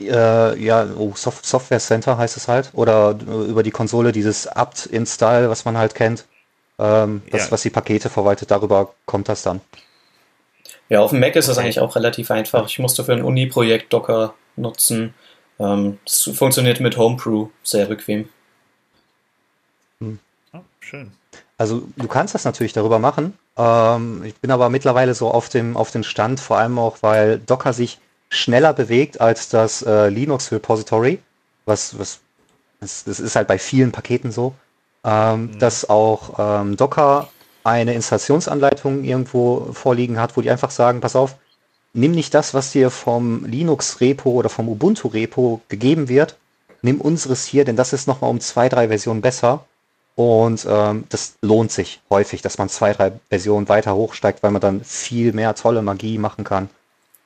Äh, ja, oh, Soft Software Center heißt es halt. Oder äh, über die Konsole dieses apt-install, was man halt kennt. Ähm, das, ja. was die Pakete verwaltet, darüber kommt das dann. Ja, auf dem Mac ist das eigentlich auch relativ einfach. Ich musste für ein Uni-Projekt Docker nutzen. Ähm, das funktioniert mit Homebrew sehr bequem. Hm. Oh, schön. Also du kannst das natürlich darüber machen. Ähm, ich bin aber mittlerweile so auf dem, auf dem Stand, vor allem auch, weil Docker sich schneller bewegt als das äh, Linux Repository, was, was das, das, ist halt bei vielen Paketen so, ähm, mhm. dass auch ähm, Docker eine Installationsanleitung irgendwo vorliegen hat, wo die einfach sagen, pass auf, nimm nicht das, was dir vom Linux Repo oder vom Ubuntu Repo gegeben wird nimm unseres hier, denn das ist nochmal um zwei, drei Versionen besser. Und ähm, das lohnt sich häufig, dass man zwei, drei Versionen weiter hochsteigt, weil man dann viel mehr tolle Magie machen kann.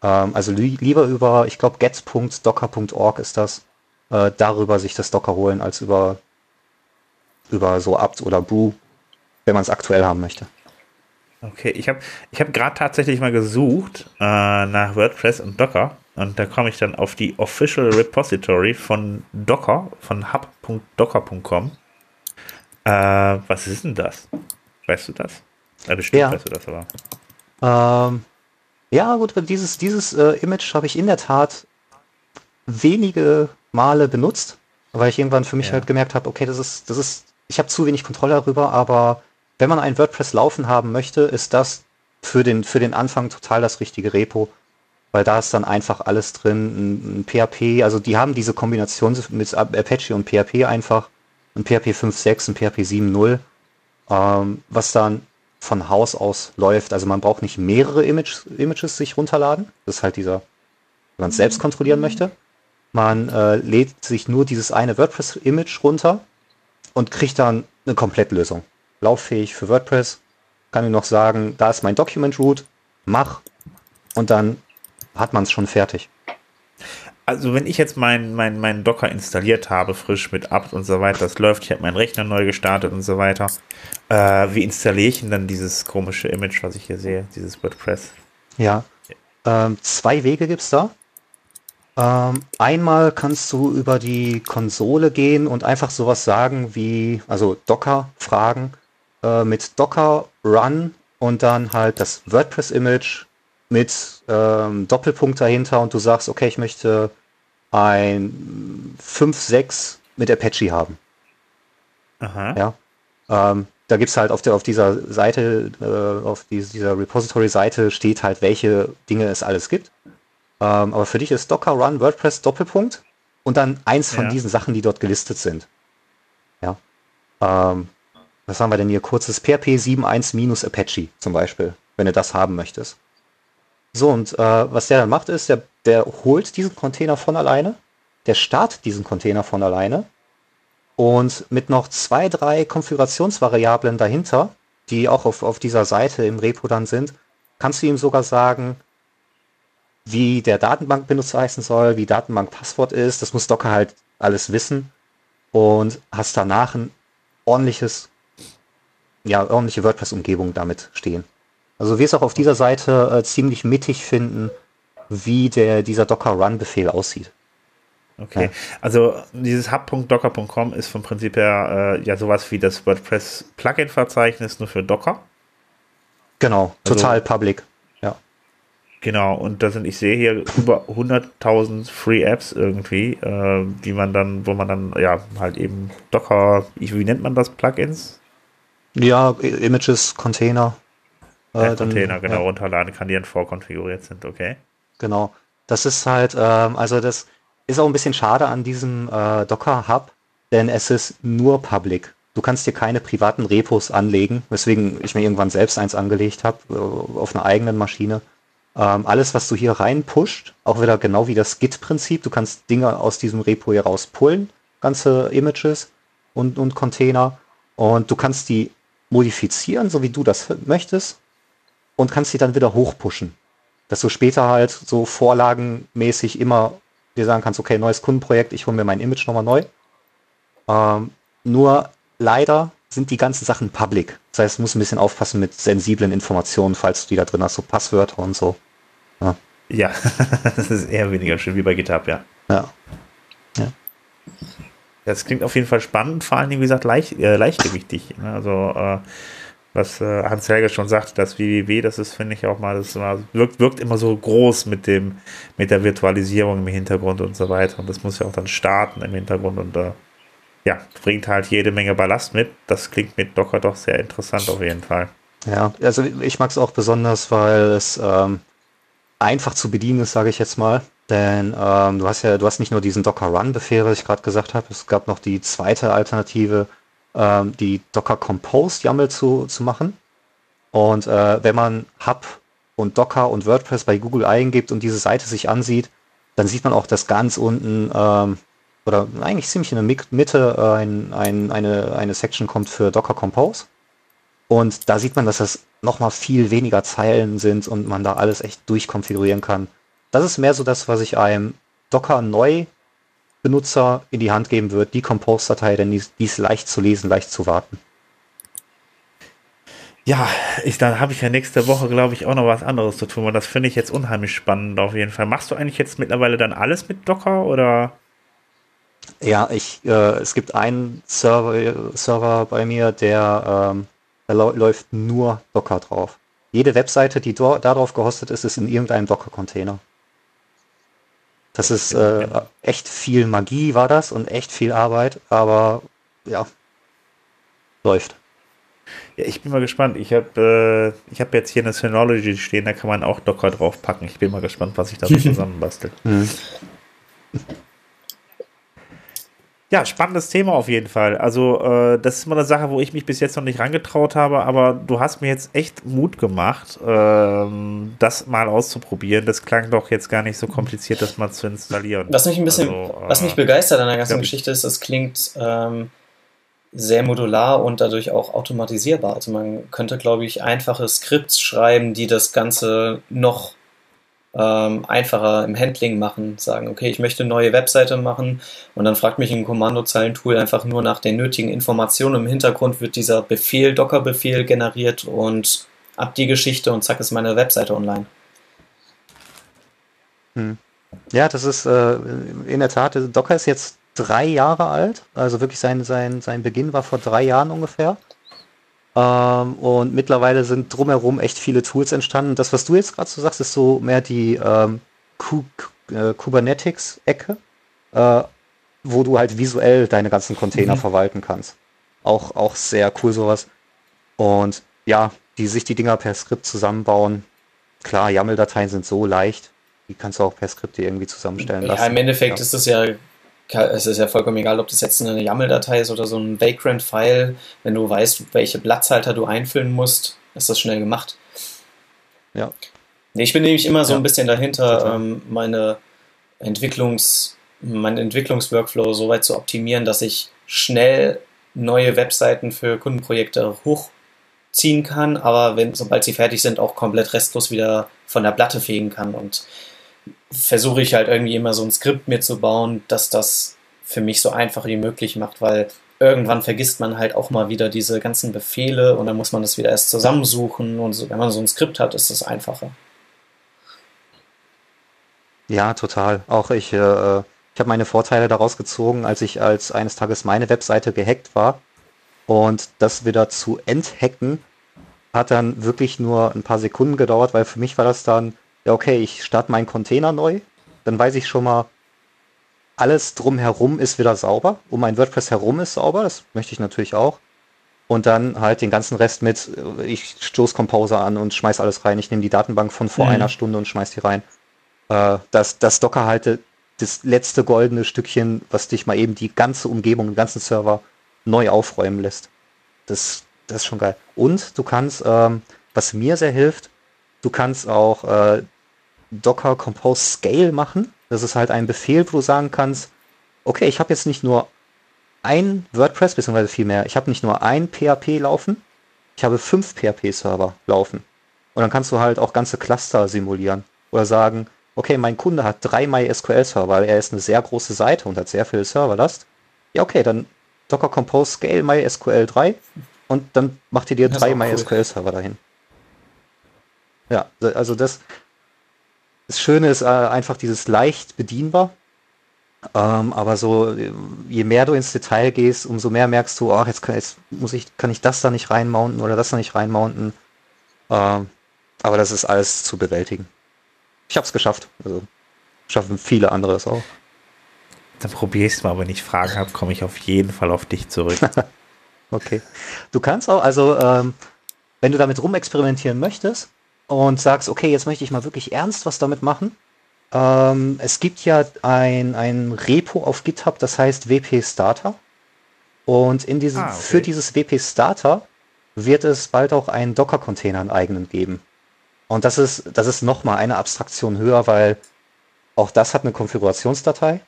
Ähm, also li lieber über, ich glaube, get.docker.org ist das, äh, darüber sich das Docker holen, als über, über so apt oder brew, wenn man es aktuell haben möchte. Okay, ich habe ich hab gerade tatsächlich mal gesucht äh, nach WordPress und Docker und da komme ich dann auf die Official Repository von Docker, von hub.docker.com. Äh, was ist denn das? Weißt du das? Ja, bestimmt ja. weißt du das aber. Ähm, ja, gut, dieses, dieses äh, Image habe ich in der Tat wenige Male benutzt, weil ich irgendwann für mich ja. halt gemerkt habe, okay, das ist, das ist, ich habe zu wenig Kontrolle darüber, aber wenn man ein WordPress laufen haben möchte, ist das für den, für den Anfang total das richtige Repo, weil da ist dann einfach alles drin, ein, ein PHP, also die haben diese Kombination mit Apache und PHP einfach, ein PHP 5.6, ein PHP 7.0, ähm, was dann von Haus aus läuft. Also man braucht nicht mehrere Image, Images sich runterladen. Das ist halt dieser, wenn man es selbst kontrollieren möchte. Man äh, lädt sich nur dieses eine WordPress-Image runter und kriegt dann eine Komplettlösung lauffähig für WordPress. Kann ich noch sagen, da ist mein Document Root, mach und dann hat man es schon fertig. Also wenn ich jetzt meinen mein, mein Docker installiert habe, frisch mit apt und so weiter, das läuft, ich habe meinen Rechner neu gestartet und so weiter, äh, wie installiere ich denn dann dieses komische Image, was ich hier sehe, dieses WordPress? Ja, ähm, zwei Wege gibt es da. Ähm, einmal kannst du über die Konsole gehen und einfach sowas sagen wie, also Docker fragen, äh, mit Docker Run und dann halt das WordPress-Image mit ähm, Doppelpunkt dahinter und du sagst, okay, ich möchte ein 5.6 mit Apache haben. Aha. Ja. Ähm, da gibt es halt auf, der, auf dieser Seite, äh, auf dieser Repository-Seite steht halt, welche Dinge es alles gibt. Ähm, aber für dich ist Docker Run WordPress Doppelpunkt und dann eins von ja. diesen Sachen, die dort gelistet sind. Ja. Ähm, was haben wir denn hier? Kurzes PHP 7.1 Apache zum Beispiel, wenn du das haben möchtest. So, und äh, was der dann macht, ist, der, der holt diesen Container von alleine, der startet diesen Container von alleine und mit noch zwei, drei Konfigurationsvariablen dahinter, die auch auf, auf dieser Seite im Repo dann sind, kannst du ihm sogar sagen, wie der Datenbankbenutzer heißen soll, wie Datenbankpasswort ist. Das muss Docker halt alles wissen und hast danach ein ordentliches ja, ordentliche WordPress-Umgebung damit stehen. Also wir es auch auf dieser Seite äh, ziemlich mittig finden, wie der, dieser Docker-Run-Befehl aussieht. Okay, ja. also dieses hub.docker.com ist vom Prinzip her äh, ja sowas wie das WordPress-Plugin-Verzeichnis nur für Docker. Genau, also, total public. Ja. Genau, und da sind, ich sehe hier über 100.000 Free Apps irgendwie, äh, die man dann, wo man dann ja halt eben Docker, wie nennt man das, Plugins? Ja, Images, Container. Äh, Container, genau, ja. runterladen kann, die dann vorkonfiguriert sind, okay. Genau. Das ist halt, ähm, also das ist auch ein bisschen schade an diesem äh, Docker Hub, denn es ist nur public. Du kannst dir keine privaten Repos anlegen, weswegen ich mir irgendwann selbst eins angelegt habe, äh, auf einer eigenen Maschine. Ähm, alles, was du hier rein pusht, auch wieder genau wie das Git-Prinzip, du kannst Dinge aus diesem Repo hier raus pullen, ganze Images und, und Container, und du kannst die modifizieren, so wie du das möchtest, und kannst sie dann wieder hochpushen. Dass du später halt so vorlagenmäßig immer dir sagen kannst, okay, neues Kundenprojekt, ich hole mir mein Image nochmal neu. Ähm, nur leider sind die ganzen Sachen public. Das heißt, du musst ein bisschen aufpassen mit sensiblen Informationen, falls du die da drin hast, so Passwörter und so. Ja, ja das ist eher weniger schön wie bei GitHub, ja. Ja. ja. Das klingt auf jeden Fall spannend, vor allem, wie gesagt, leicht, äh, leichtgewichtig. Ne? Also, äh, was äh, Hans Helge schon sagt, das WWW, das ist, finde ich auch mal, das mal, wirkt, wirkt immer so groß mit dem, mit der Virtualisierung im Hintergrund und so weiter. Und das muss ja auch dann starten im Hintergrund und äh, ja, bringt halt jede Menge Ballast mit. Das klingt mit Docker doch sehr interessant auf jeden Fall. Ja, also ich mag es auch besonders, weil es ähm, einfach zu bedienen ist, sage ich jetzt mal. Denn ähm, du hast ja, du hast nicht nur diesen Docker Run Befehl, was ich gerade gesagt habe, es gab noch die zweite Alternative, ähm, die Docker Compose YAML zu, zu machen. Und äh, wenn man Hub und Docker und WordPress bei Google eingibt und diese Seite sich ansieht, dann sieht man auch, dass ganz unten ähm, oder eigentlich ziemlich in der Mitte ein, ein, eine, eine Section kommt für Docker Compose. Und da sieht man, dass das nochmal viel weniger Zeilen sind und man da alles echt durchkonfigurieren kann. Das ist mehr so das, was ich einem Docker neu Benutzer in die Hand geben wird, die Compose-Datei, denn die, die ist leicht zu lesen, leicht zu warten. Ja, ich, dann habe ich ja nächste Woche, glaube ich, auch noch was anderes zu tun, und das finde ich jetzt unheimlich spannend auf jeden Fall. Machst du eigentlich jetzt mittlerweile dann alles mit Docker oder? Ja, ich, äh, es gibt einen Server, Server bei mir, der ähm, da läuft nur Docker drauf. Jede Webseite, die darauf gehostet ist, ist in irgendeinem Docker-Container. Das ist äh, echt viel Magie war das und echt viel Arbeit, aber ja, läuft. Ja, ich bin mal gespannt. Ich habe äh, ich hab jetzt hier eine Synology stehen, da kann man auch Docker draufpacken. Ich bin mal gespannt, was ich da so zusammenbastel. Mhm. Ja, spannendes Thema auf jeden Fall. Also, äh, das ist mal eine Sache, wo ich mich bis jetzt noch nicht rangetraut habe, aber du hast mir jetzt echt Mut gemacht, ähm, das mal auszuprobieren. Das klang doch jetzt gar nicht so kompliziert, das mal zu installieren. Was mich ein bisschen, also, äh, was mich begeistert an der ganzen Geschichte ist, es klingt ähm, sehr modular und dadurch auch automatisierbar. Also man könnte, glaube ich, einfache Skripts schreiben, die das Ganze noch ähm, einfacher im Handling machen. Sagen, okay, ich möchte eine neue Webseite machen und dann fragt mich ein Kommandozeilentool einfach nur nach den nötigen Informationen. Im Hintergrund wird dieser Befehl, Docker-Befehl generiert und ab die Geschichte und zack ist meine Webseite online. Hm. Ja, das ist äh, in der Tat, Docker ist jetzt drei Jahre alt. Also wirklich sein, sein, sein Beginn war vor drei Jahren ungefähr. Ähm, und mittlerweile sind drumherum echt viele Tools entstanden. Das, was du jetzt gerade so sagst, ist so mehr die ähm, äh, Kubernetes-Ecke, äh, wo du halt visuell deine ganzen Container mhm. verwalten kannst. Auch, auch sehr cool sowas. Und ja, die sich die Dinger per Skript zusammenbauen. Klar, YAML-Dateien sind so leicht. Die kannst du auch per Skript irgendwie zusammenstellen lassen. Ja, im Endeffekt ja. ist das ja es ist ja vollkommen egal, ob das jetzt eine YAML-Datei ist oder so ein Vagrant-File. Wenn du weißt, welche Platzhalter du einfüllen musst, ist das schnell gemacht. Ja. Ich bin nämlich immer so ein bisschen dahinter, ähm, meine Entwicklungs, meinen Entwicklungsworkflow so weit zu optimieren, dass ich schnell neue Webseiten für Kundenprojekte hochziehen kann, aber wenn, sobald sie fertig sind, auch komplett restlos wieder von der Platte fegen kann. Und versuche ich halt irgendwie immer so ein Skript mir zu bauen, dass das für mich so einfach wie möglich macht, weil irgendwann vergisst man halt auch mal wieder diese ganzen Befehle und dann muss man das wieder erst zusammensuchen und so, wenn man so ein Skript hat, ist das einfacher. Ja, total. Auch ich, äh, ich habe meine Vorteile daraus gezogen, als ich als eines Tages meine Webseite gehackt war und das wieder zu enthacken hat dann wirklich nur ein paar Sekunden gedauert, weil für mich war das dann ja, okay, ich starte meinen Container neu, dann weiß ich schon mal, alles drumherum ist wieder sauber. Um mein WordPress herum ist sauber, das möchte ich natürlich auch. Und dann halt den ganzen Rest mit, äh, ich stoße Composer an und schmeiß alles rein. Ich nehme die Datenbank von vor mhm. einer Stunde und schmeiß die rein. Äh, das, das Docker halte das letzte goldene Stückchen, was dich mal eben die ganze Umgebung, den ganzen Server neu aufräumen lässt. Das, das ist schon geil. Und du kannst, ähm, was mir sehr hilft, du kannst auch äh, Docker Compose Scale machen. Das ist halt ein Befehl, wo du sagen kannst, okay, ich habe jetzt nicht nur ein WordPress, beziehungsweise viel mehr, ich habe nicht nur ein PHP laufen, ich habe fünf PHP-Server laufen. Und dann kannst du halt auch ganze Cluster simulieren. Oder sagen, okay, mein Kunde hat drei MySQL-Server, weil er ist eine sehr große Seite und hat sehr viel Serverlast. Ja, okay, dann Docker Compose Scale MySQL 3 und dann macht ihr dir das drei MySQL-Server cool. dahin. Ja, also das, das Schöne ist äh, einfach dieses leicht bedienbar. Ähm, aber so, je mehr du ins Detail gehst, umso mehr merkst du, ach, jetzt, kann, jetzt muss ich, kann ich das da nicht reinmounten oder das da nicht reinmounten. Ähm, aber das ist alles zu bewältigen. Ich habe es geschafft. Also schaffen viele andere es auch. Dann probier es mal, wenn ich Fragen habe, komme ich auf jeden Fall auf dich zurück. okay. Du kannst auch, also ähm, wenn du damit rumexperimentieren möchtest, und sagst, okay, jetzt möchte ich mal wirklich ernst was damit machen. Ähm, es gibt ja ein, ein Repo auf GitHub, das heißt WP Starter. Und in diesem, ah, okay. für dieses WP Starter wird es bald auch einen Docker-Container einen eigenen geben. Und das ist, das ist nochmal eine Abstraktion höher, weil auch das hat eine Konfigurationsdatei.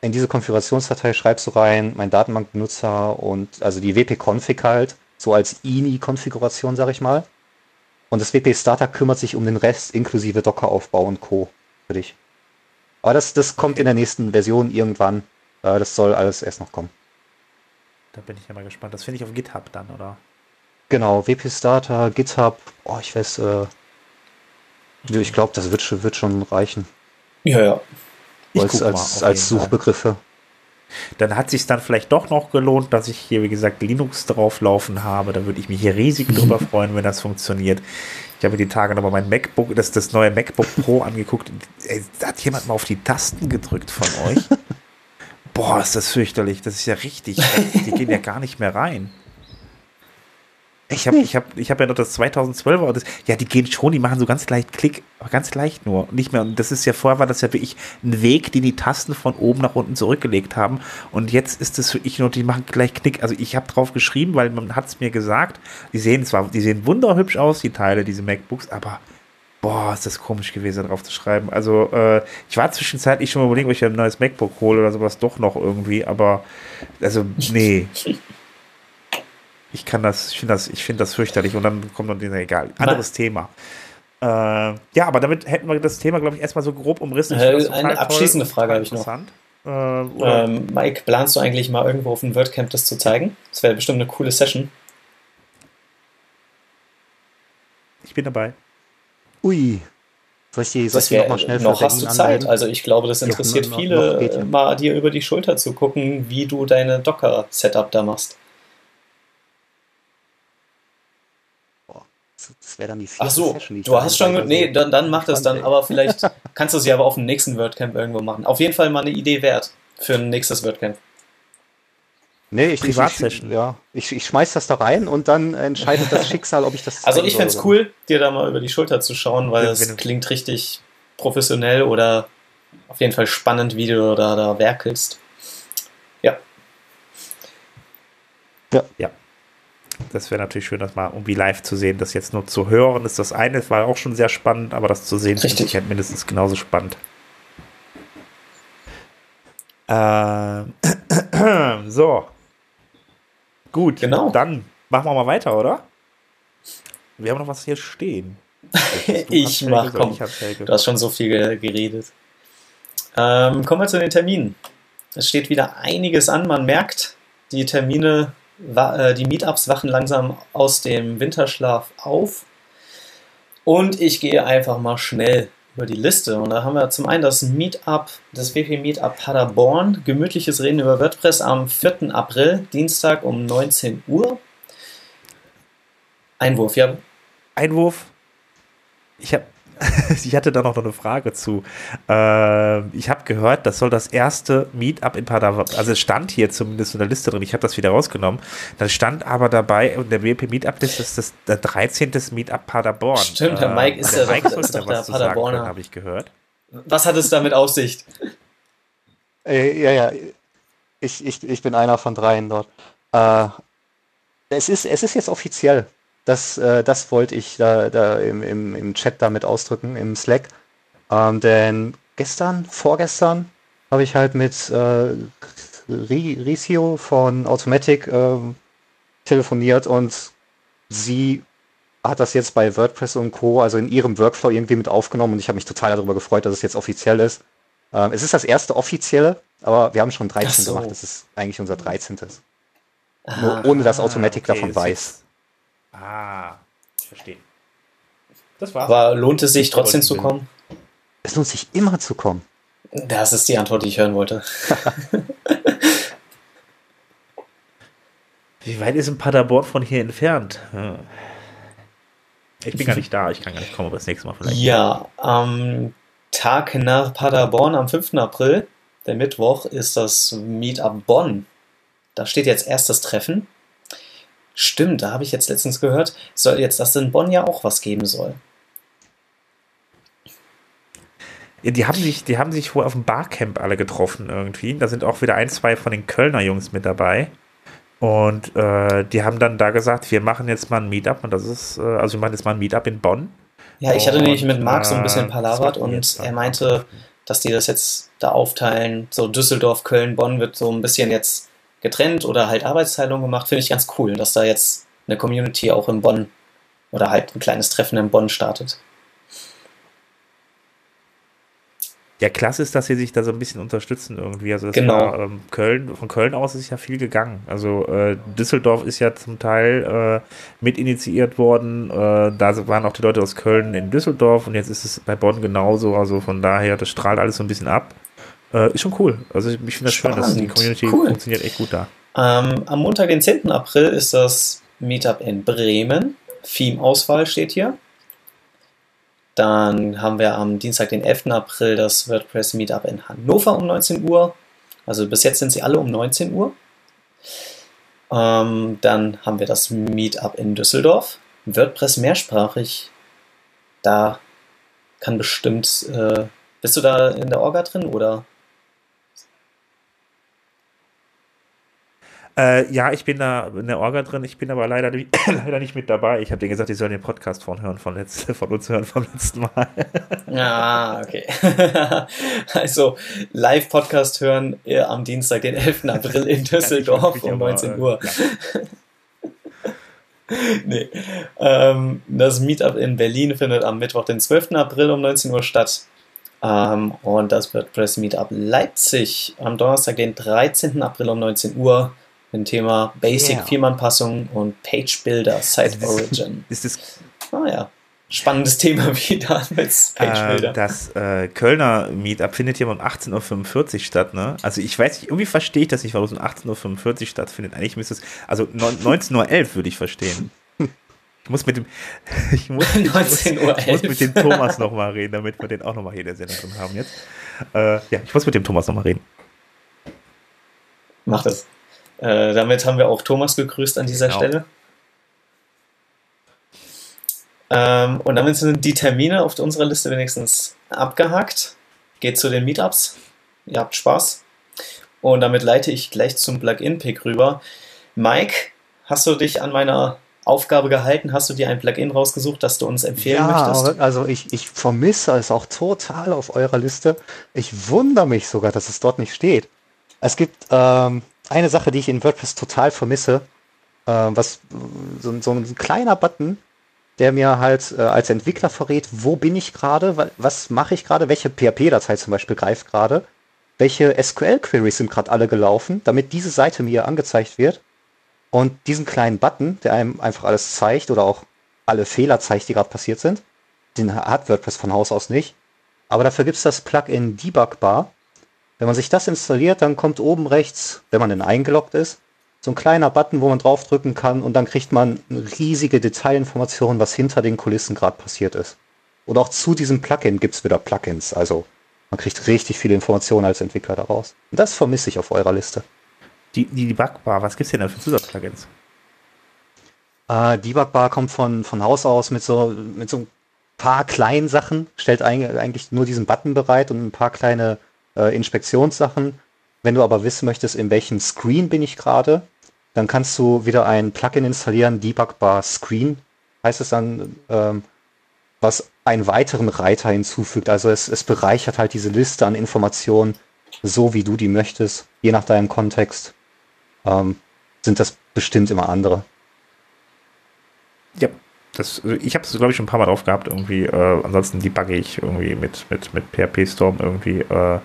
in diese Konfigurationsdatei schreibst du rein, mein Datenbankbenutzer und also die wp-config halt, so als INI-Konfiguration, sag ich mal. Und das WP-Starter kümmert sich um den Rest inklusive Docker-Aufbau und Co. für dich. Aber das, das kommt in der nächsten Version irgendwann. Äh, das soll alles erst noch kommen. Da bin ich ja mal gespannt. Das finde ich auf GitHub dann, oder? Genau, WP-Starter, GitHub, oh, ich weiß, äh, ich glaube, das wird, schon- wird schon reichen. Ja, ja. Ich als, als, als. Suchbegriffe. Dann hat sich dann vielleicht doch noch gelohnt, dass ich hier, wie gesagt, Linux drauflaufen habe. Da würde ich mich hier riesig drüber freuen, wenn das funktioniert. Ich habe die Tage nochmal mein MacBook, das, das neue MacBook Pro angeguckt. Ey, hat jemand mal auf die Tasten gedrückt von euch. Boah, ist das fürchterlich. Das ist ja richtig. Die gehen ja gar nicht mehr rein. Ich habe ich hab, ich hab ja noch das 2012er. und Das, ja, die gehen schon, die machen so ganz leicht Klick, aber ganz leicht nur. Nicht mehr. Und das ist ja vorher war das ja wirklich ein Weg, den die Tasten von oben nach unten zurückgelegt haben. Und jetzt ist es wirklich nur, die machen gleich Knick. Also ich habe drauf geschrieben, weil man hat es mir gesagt. Die sehen zwar, die sehen wunderhübsch aus, die Teile, diese MacBooks, aber boah, ist das komisch gewesen, drauf zu schreiben. Also äh, ich war zwischenzeitlich schon mal überlegen, ob ich ein neues MacBook hole oder sowas doch noch irgendwie, aber also nee. Ich kann das, ich finde das, ich finde das fürchterlich und dann kommt noch dieser, egal, anderes Thema. Äh, ja, aber damit hätten wir das Thema, glaube ich, erstmal so grob umrissen. Äh, eine abschließende toll, Frage habe ich noch. Äh, Ähm, Mike, planst du eigentlich mal irgendwo auf dem WordCamp das zu zeigen? Das wäre bestimmt eine coole Session. ich bin dabei. Ui. Soll ich die, soll Das die noch schnell noch hast du Zeit. anmelden? Also ich glaube, das Ja, interessiert noch- viele, noch äh, mal dir über die Schulter zu gucken, wie du deine Docker-Setup da machst. Das wäre dann die vierte Ach so, Session, du hast schon, nee, dann, dann mach das dann, aber vielleicht kannst du sie aber auf dem nächsten WordCamp irgendwo machen. Auf jeden Fall mal eine Idee wert für ein nächstes WordCamp. Nee, ich, ich, ich, Privatsession. ja, ich, ich schmeiß das da rein und dann entscheidet das Schicksal, ob ich das Also ich fände cool, dir da mal über die Schulter zu schauen, weil es klingt richtig professionell oder auf jeden Fall spannend, wie du da, da werkelst. Ja, Das wäre natürlich schön, das mal irgendwie live zu sehen. Das jetzt nur zu hören ist das eine, das war auch schon sehr spannend, aber das zu sehen ist Richtig. mit Sicherheit mindestens genauso spannend. Ähm, so. Gut, Genau. dann machen wir mal weiter, oder? Wir haben noch was hier stehen. Ich mach, soll komm. ich du hast schon so viel ge- geredet. Ähm, kommen wir zu den Terminen. Es steht wieder einiges an. Man merkt, die Termine, äh, die Meetups wachen langsam aus dem Winterschlaf auf. Und ich gehe einfach mal schnell über die Liste. Und da haben wir zum einen das Meetup, das WP Meetup Paderborn, gemütliches Reden über WordPress am 4. April, Dienstag um 19 Uhr. Einwurf, ja. Einwurf. Ich habe ich hatte da noch eine Frage zu. Äh, ich habe gehört, das soll das erste Meetup in Paderborn, also es stand hier zumindest in der Liste drin, ich habe das wieder rausgenommen. Dann stand aber dabei, in der WP Meetup-Liste ist das der 13. Meetup Paderborn. Äh, Stimmt, der Mike ist der ja doch- Mike ist doch da was der Paderborner. können, habe ich gehört. Was hat es damit auf sich? Äh, ja, ja, ich, ich, ich bin einer von dreien dort. Äh, es, ist, es ist jetzt offiziell. Das, äh, das wollte ich da, da im, im, im Chat damit ausdrücken, im Slack. Ähm, denn gestern, vorgestern, habe ich halt mit äh, Ri- Ricio von Automatic ähm, telefoniert und sie hat das jetzt bei WordPress und Co., also in ihrem Workflow irgendwie mit aufgenommen und ich habe mich total darüber gefreut, dass es jetzt offiziell ist. Ähm, es ist das erste offizielle, aber wir haben schon 13 Ach so. gemacht. Das ist eigentlich unser 13. Ah, Nur ohne dass Automatic okay, davon weiß. Ah, ich verstehe. Das war's. Aber lohnt es sich trotzdem zu kommen? Es lohnt sich immer zu kommen. Das ist die Antwort, die ich hören wollte. Wie weit ist ein Paderborn von hier entfernt? Hm. Ich bin gar nicht da, ich kann gar nicht kommen, aber das nächste Mal vielleicht. Ja, am Tag nach Paderborn, am 5. April, der Mittwoch, ist das Meetup Bonn. Da steht jetzt erst das Treffen. Stimmt, da habe ich jetzt letztens gehört, soll jetzt, dass in Bonn ja auch was geben soll. Ja, die haben sich, die haben sich wohl auf dem Barcamp alle getroffen irgendwie. Da sind auch wieder ein, zwei von den Kölner Jungs mit dabei. Und äh, die haben dann da gesagt, wir machen jetzt mal ein Meetup und das ist, äh, also wir machen jetzt mal ein Meetup in Bonn. Ja, ich hatte Und, nämlich mit Marc so ein bisschen äh, palavert das und er meinte, dass die das jetzt da aufteilen. So Düsseldorf, Köln, Bonn wird so ein bisschen jetzt getrennt oder halt Arbeitsteilung gemacht. Finde ich ganz cool, dass da jetzt eine Community auch in Bonn oder halt ein kleines Treffen in Bonn startet. Ja, klasse ist, dass sie sich da so ein bisschen unterstützen irgendwie. Also das Genau. war, ähm, Köln, von Köln aus ist ja viel gegangen. Also äh, Düsseldorf ist ja zum Teil äh, mit initiiert worden. Äh, da waren auch die Leute aus Köln in Düsseldorf und jetzt ist es bei Bonn genauso. Also von daher, das strahlt alles so ein bisschen ab. Äh, ist schon cool. Also ich finde das spannend, dass die. Community Cool. funktioniert echt gut da. Ähm, am Montag, den 10. April, ist das Meetup in Bremen. Theme-Auswahl steht hier. Dann haben wir am Dienstag, den 11. April, das WordPress Meetup in Hannover um 19 Uhr. Also bis jetzt sind sie alle um 19 Uhr. Ähm, dann haben wir das Meetup in Düsseldorf. WordPress mehrsprachig. Da kann bestimmt. Äh, bist du da in der Orga drin oder? Äh, ja, ich bin da in der Orga drin, ich bin aber leider, nicht- leider nicht mit dabei. Ich habe denen gesagt, die sollen den Podcast von hören von, letzt, von uns hören vom letzten Mal. Ah, okay. also Live-Podcast hören äh, am Dienstag, den 11. April in Düsseldorf um aber, 19 äh, Uhr. ja. nee. ähm, das Meetup in Berlin findet am Mittwoch, den 12. April um 19 Uhr statt. Ähm, und das WordPress Meetup Leipzig am Donnerstag, den 13. April um 19 Uhr. Dem Thema Basic Yeah. Viermann-Passung und Page Builder Site Also Origin. Ist das Ah ja, spannendes Thema wieder mit Page Äh, Builder. das äh, Kölner Meetup findet hier um 18.45 Uhr statt, ne? Also ich weiß nicht, irgendwie verstehe ich das nicht, warum es um 18.45 Uhr stattfindet. Eigentlich müsste es, also neun- 19.11 Uhr würde ich verstehen. Ich muss mit dem, ich muss, ich muss, 19.11 Uhr. ich muss mit dem Thomas nochmal reden, damit wir den auch nochmal hier in der Sendung drin haben jetzt. Äh, ja, ich muss mit dem Thomas nochmal reden. Mach das. Äh, damit haben wir auch Thomas gegrüßt an dieser Genau. Stelle. Ähm, und damit sind die Termine auf unserer Liste wenigstens abgehakt. Geht zu den Meetups. Ihr habt Spaß. Und damit leite ich gleich zum Plugin-Pick rüber. Mike, hast du dich an meiner Aufgabe gehalten? Hast du dir ein Plugin rausgesucht, das du uns empfehlen ja, möchtest? aber- also ich, ich vermisse es auch total auf eurer Liste. Ich wundere mich sogar, dass es dort nicht steht. Es gibt ähm, eine Sache, die ich in WordPress total vermisse, äh, was so, so ein kleiner Button, der mir halt äh, als Entwickler verrät, wo bin ich gerade, wa- was mache ich gerade, welche PHP-Datei zum Beispiel greift gerade, welche SQL-Queries sind gerade alle gelaufen, damit diese Seite mir angezeigt wird. Und diesen kleinen Button, der einem einfach alles zeigt oder auch alle Fehler zeigt, die gerade passiert sind, den hat WordPress von Haus aus nicht. Aber dafür gibt es das Plugin Debug Bar. Wenn man sich das installiert, dann kommt oben rechts, wenn man denn eingeloggt ist, so ein kleiner Button, wo man draufdrücken kann und dann kriegt man riesige Detailinformation, was hinter den Kulissen gerade passiert ist. Und auch zu diesem Plugin gibt es wieder Plugins. Also man kriegt richtig viele Informationen als Entwickler daraus. Und das vermisse ich auf eurer Liste. Die, die Debugbar, was gibt's denn da für Zusatzplugins? Äh, Debug Bar kommt von, von Haus aus mit so, mit so ein paar kleinen Sachen, stellt eig- eigentlich nur diesen Button bereit und ein paar kleine äh, Inspektionssachen. Wenn du aber wissen möchtest, in welchem Screen bin ich gerade, dann kannst du wieder ein Plugin installieren, Debug Bar Screen heißt es dann, ähm, was einen weiteren Reiter hinzufügt. Also es, es bereichert halt diese Liste an Informationen so, wie du die möchtest, je nach deinem Kontext. Ähm, sind das bestimmt immer andere. Ja, das, ich habe es, glaube ich, schon ein paar Mal drauf gehabt, irgendwie. Äh, ansonsten debugge ich irgendwie mit, mit, mit PHP Storm irgendwie. Äh,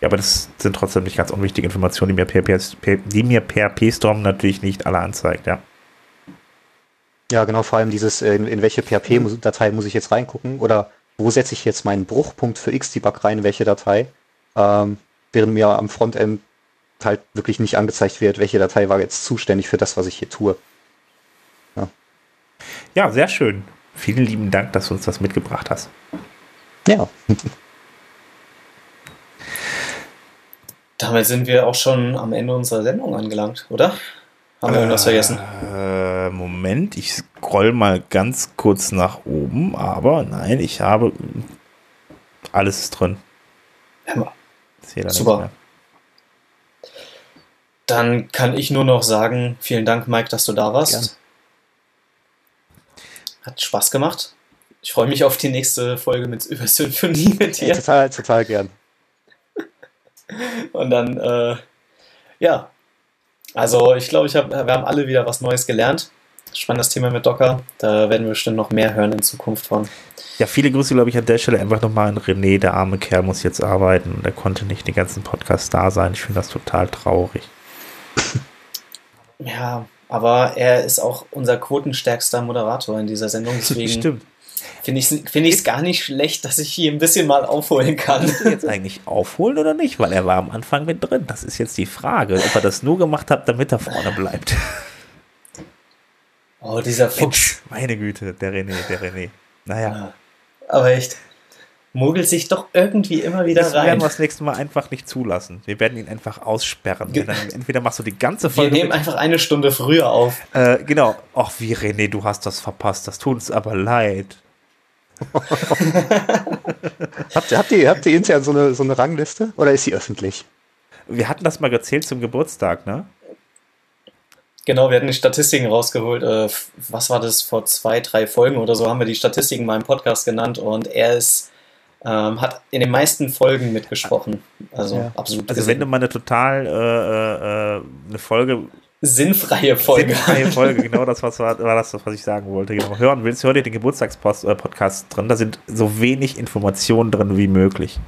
ja, aber das sind trotzdem nicht ganz unwichtige Informationen, die mir PHP, die mir PHP Storm natürlich nicht alle anzeigt, ja. Ja, genau, vor allem dieses, äh, in, in welche PHP-Datei muss ich jetzt reingucken oder wo setze ich jetzt meinen Bruchpunkt für Xdebug rein, in welche Datei, ähm, während mir am Frontend halt wirklich nicht angezeigt wird, welche Datei war jetzt zuständig für das, was ich hier tue. Ja, sehr schön. Vielen lieben Dank, dass du uns das mitgebracht hast. Ja, Damit sind wir auch schon am Ende unserer Sendung angelangt, oder? Haben wir irgendwas vergessen? Äh, Moment, ich scroll mal ganz kurz nach oben, aber nein, ich habe alles ist drin. Hammer. Super. Dann kann ich nur noch sagen, vielen Dank, Mike, dass du da warst. Gern. Hat Spaß gemacht. Ich freue mich auf die nächste Folge mit über Symphonie mit dir. total, total gern. Und dann, äh, ja. Also ich glaube, ich hab, wir haben alle wieder was Neues gelernt. Spannendes Thema mit Docker. Da werden wir bestimmt noch mehr hören in Zukunft von. Ja, viele Grüße, glaube ich, an der Stelle einfach nochmal an René. Der arme Kerl muss jetzt arbeiten und er konnte nicht den ganzen Podcast da sein. Ich finde das total traurig. Ja, aber er ist auch unser quotenstärkster Moderator in dieser Sendung. Deswegen Stimmt. Finde ich es find ich's gar nicht schlecht, dass ich hier ein bisschen mal aufholen kann. Jetzt eigentlich aufholen oder nicht? Weil er war am Anfang mit drin. Das ist jetzt die Frage, ob er das nur gemacht hat, damit er vorne bleibt. Oh, dieser Fuchs. Meine Güte, der René, der René. Naja, Aber echt, mogelt sich doch irgendwie immer wieder das werden rein. wir das nächste Mal einfach nicht zulassen. Wir werden ihn einfach aussperren. Ge- entweder machst du die ganze Wir Folge. nehmen mit- einfach eine Stunde früher auf. Äh, genau. Ach, wie René, du hast das verpasst. Das tut uns aber leid. Habt, ihr- habt, ihr, habt ihr intern so eine, so eine Rangliste oder ist sie öffentlich? Wir hatten das mal gezählt zum Geburtstag, ne? Genau, wir hatten die Statistiken rausgeholt. Äh, was war das? Vor zwei, drei Folgen oder so haben wir die Statistiken mal im Podcast genannt und er ist, ähm, hat in den meisten Folgen mitgesprochen. Also Ja. absolut Also wenn du mal eine total äh, äh, äh, eine Folge, sinnfreie Folge. sinnfreie Folge, genau das was war, war das, was ich sagen wollte, genau, hören willst, hör dir den Geburtstagspodcast äh, drin. Da sind so wenig Informationen drin wie möglich.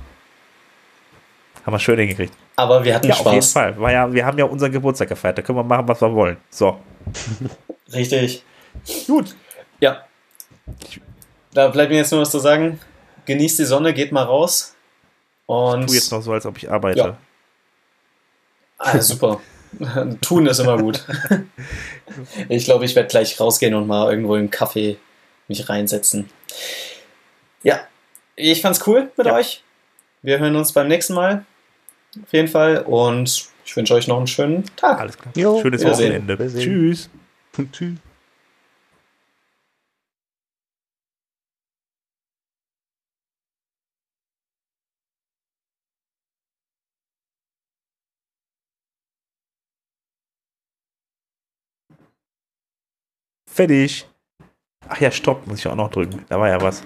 Haben wir schön hingekriegt. Aber wir hatten Ja, auf jeden Spaß. Fall. War ja, wir haben ja unseren Geburtstag gefeiert. Da können wir machen, was wir wollen. So. Richtig. Gut. Ja. Da bleibt mir jetzt nur was zu sagen. Genießt die Sonne, geht mal raus. Und Tu jetzt noch so, als ob ich arbeite. Ja. Ah, super. Tun ist immer gut. Ich glaube, ich werde gleich rausgehen und mal irgendwo im Kaffee mich reinsetzen. Ja, ich fand's cool mit Ja. euch. Wir hören uns beim nächsten Mal. Auf jeden Fall. Und ich wünsche euch noch einen schönen Tag. Alles klar. Jo, Schönes Wiedersehen. Wochenende. Wiedersehen. Tschüss. Tschüss. Fertig. Ach ja, Stopp muss ich auch noch drücken. Da war ja was.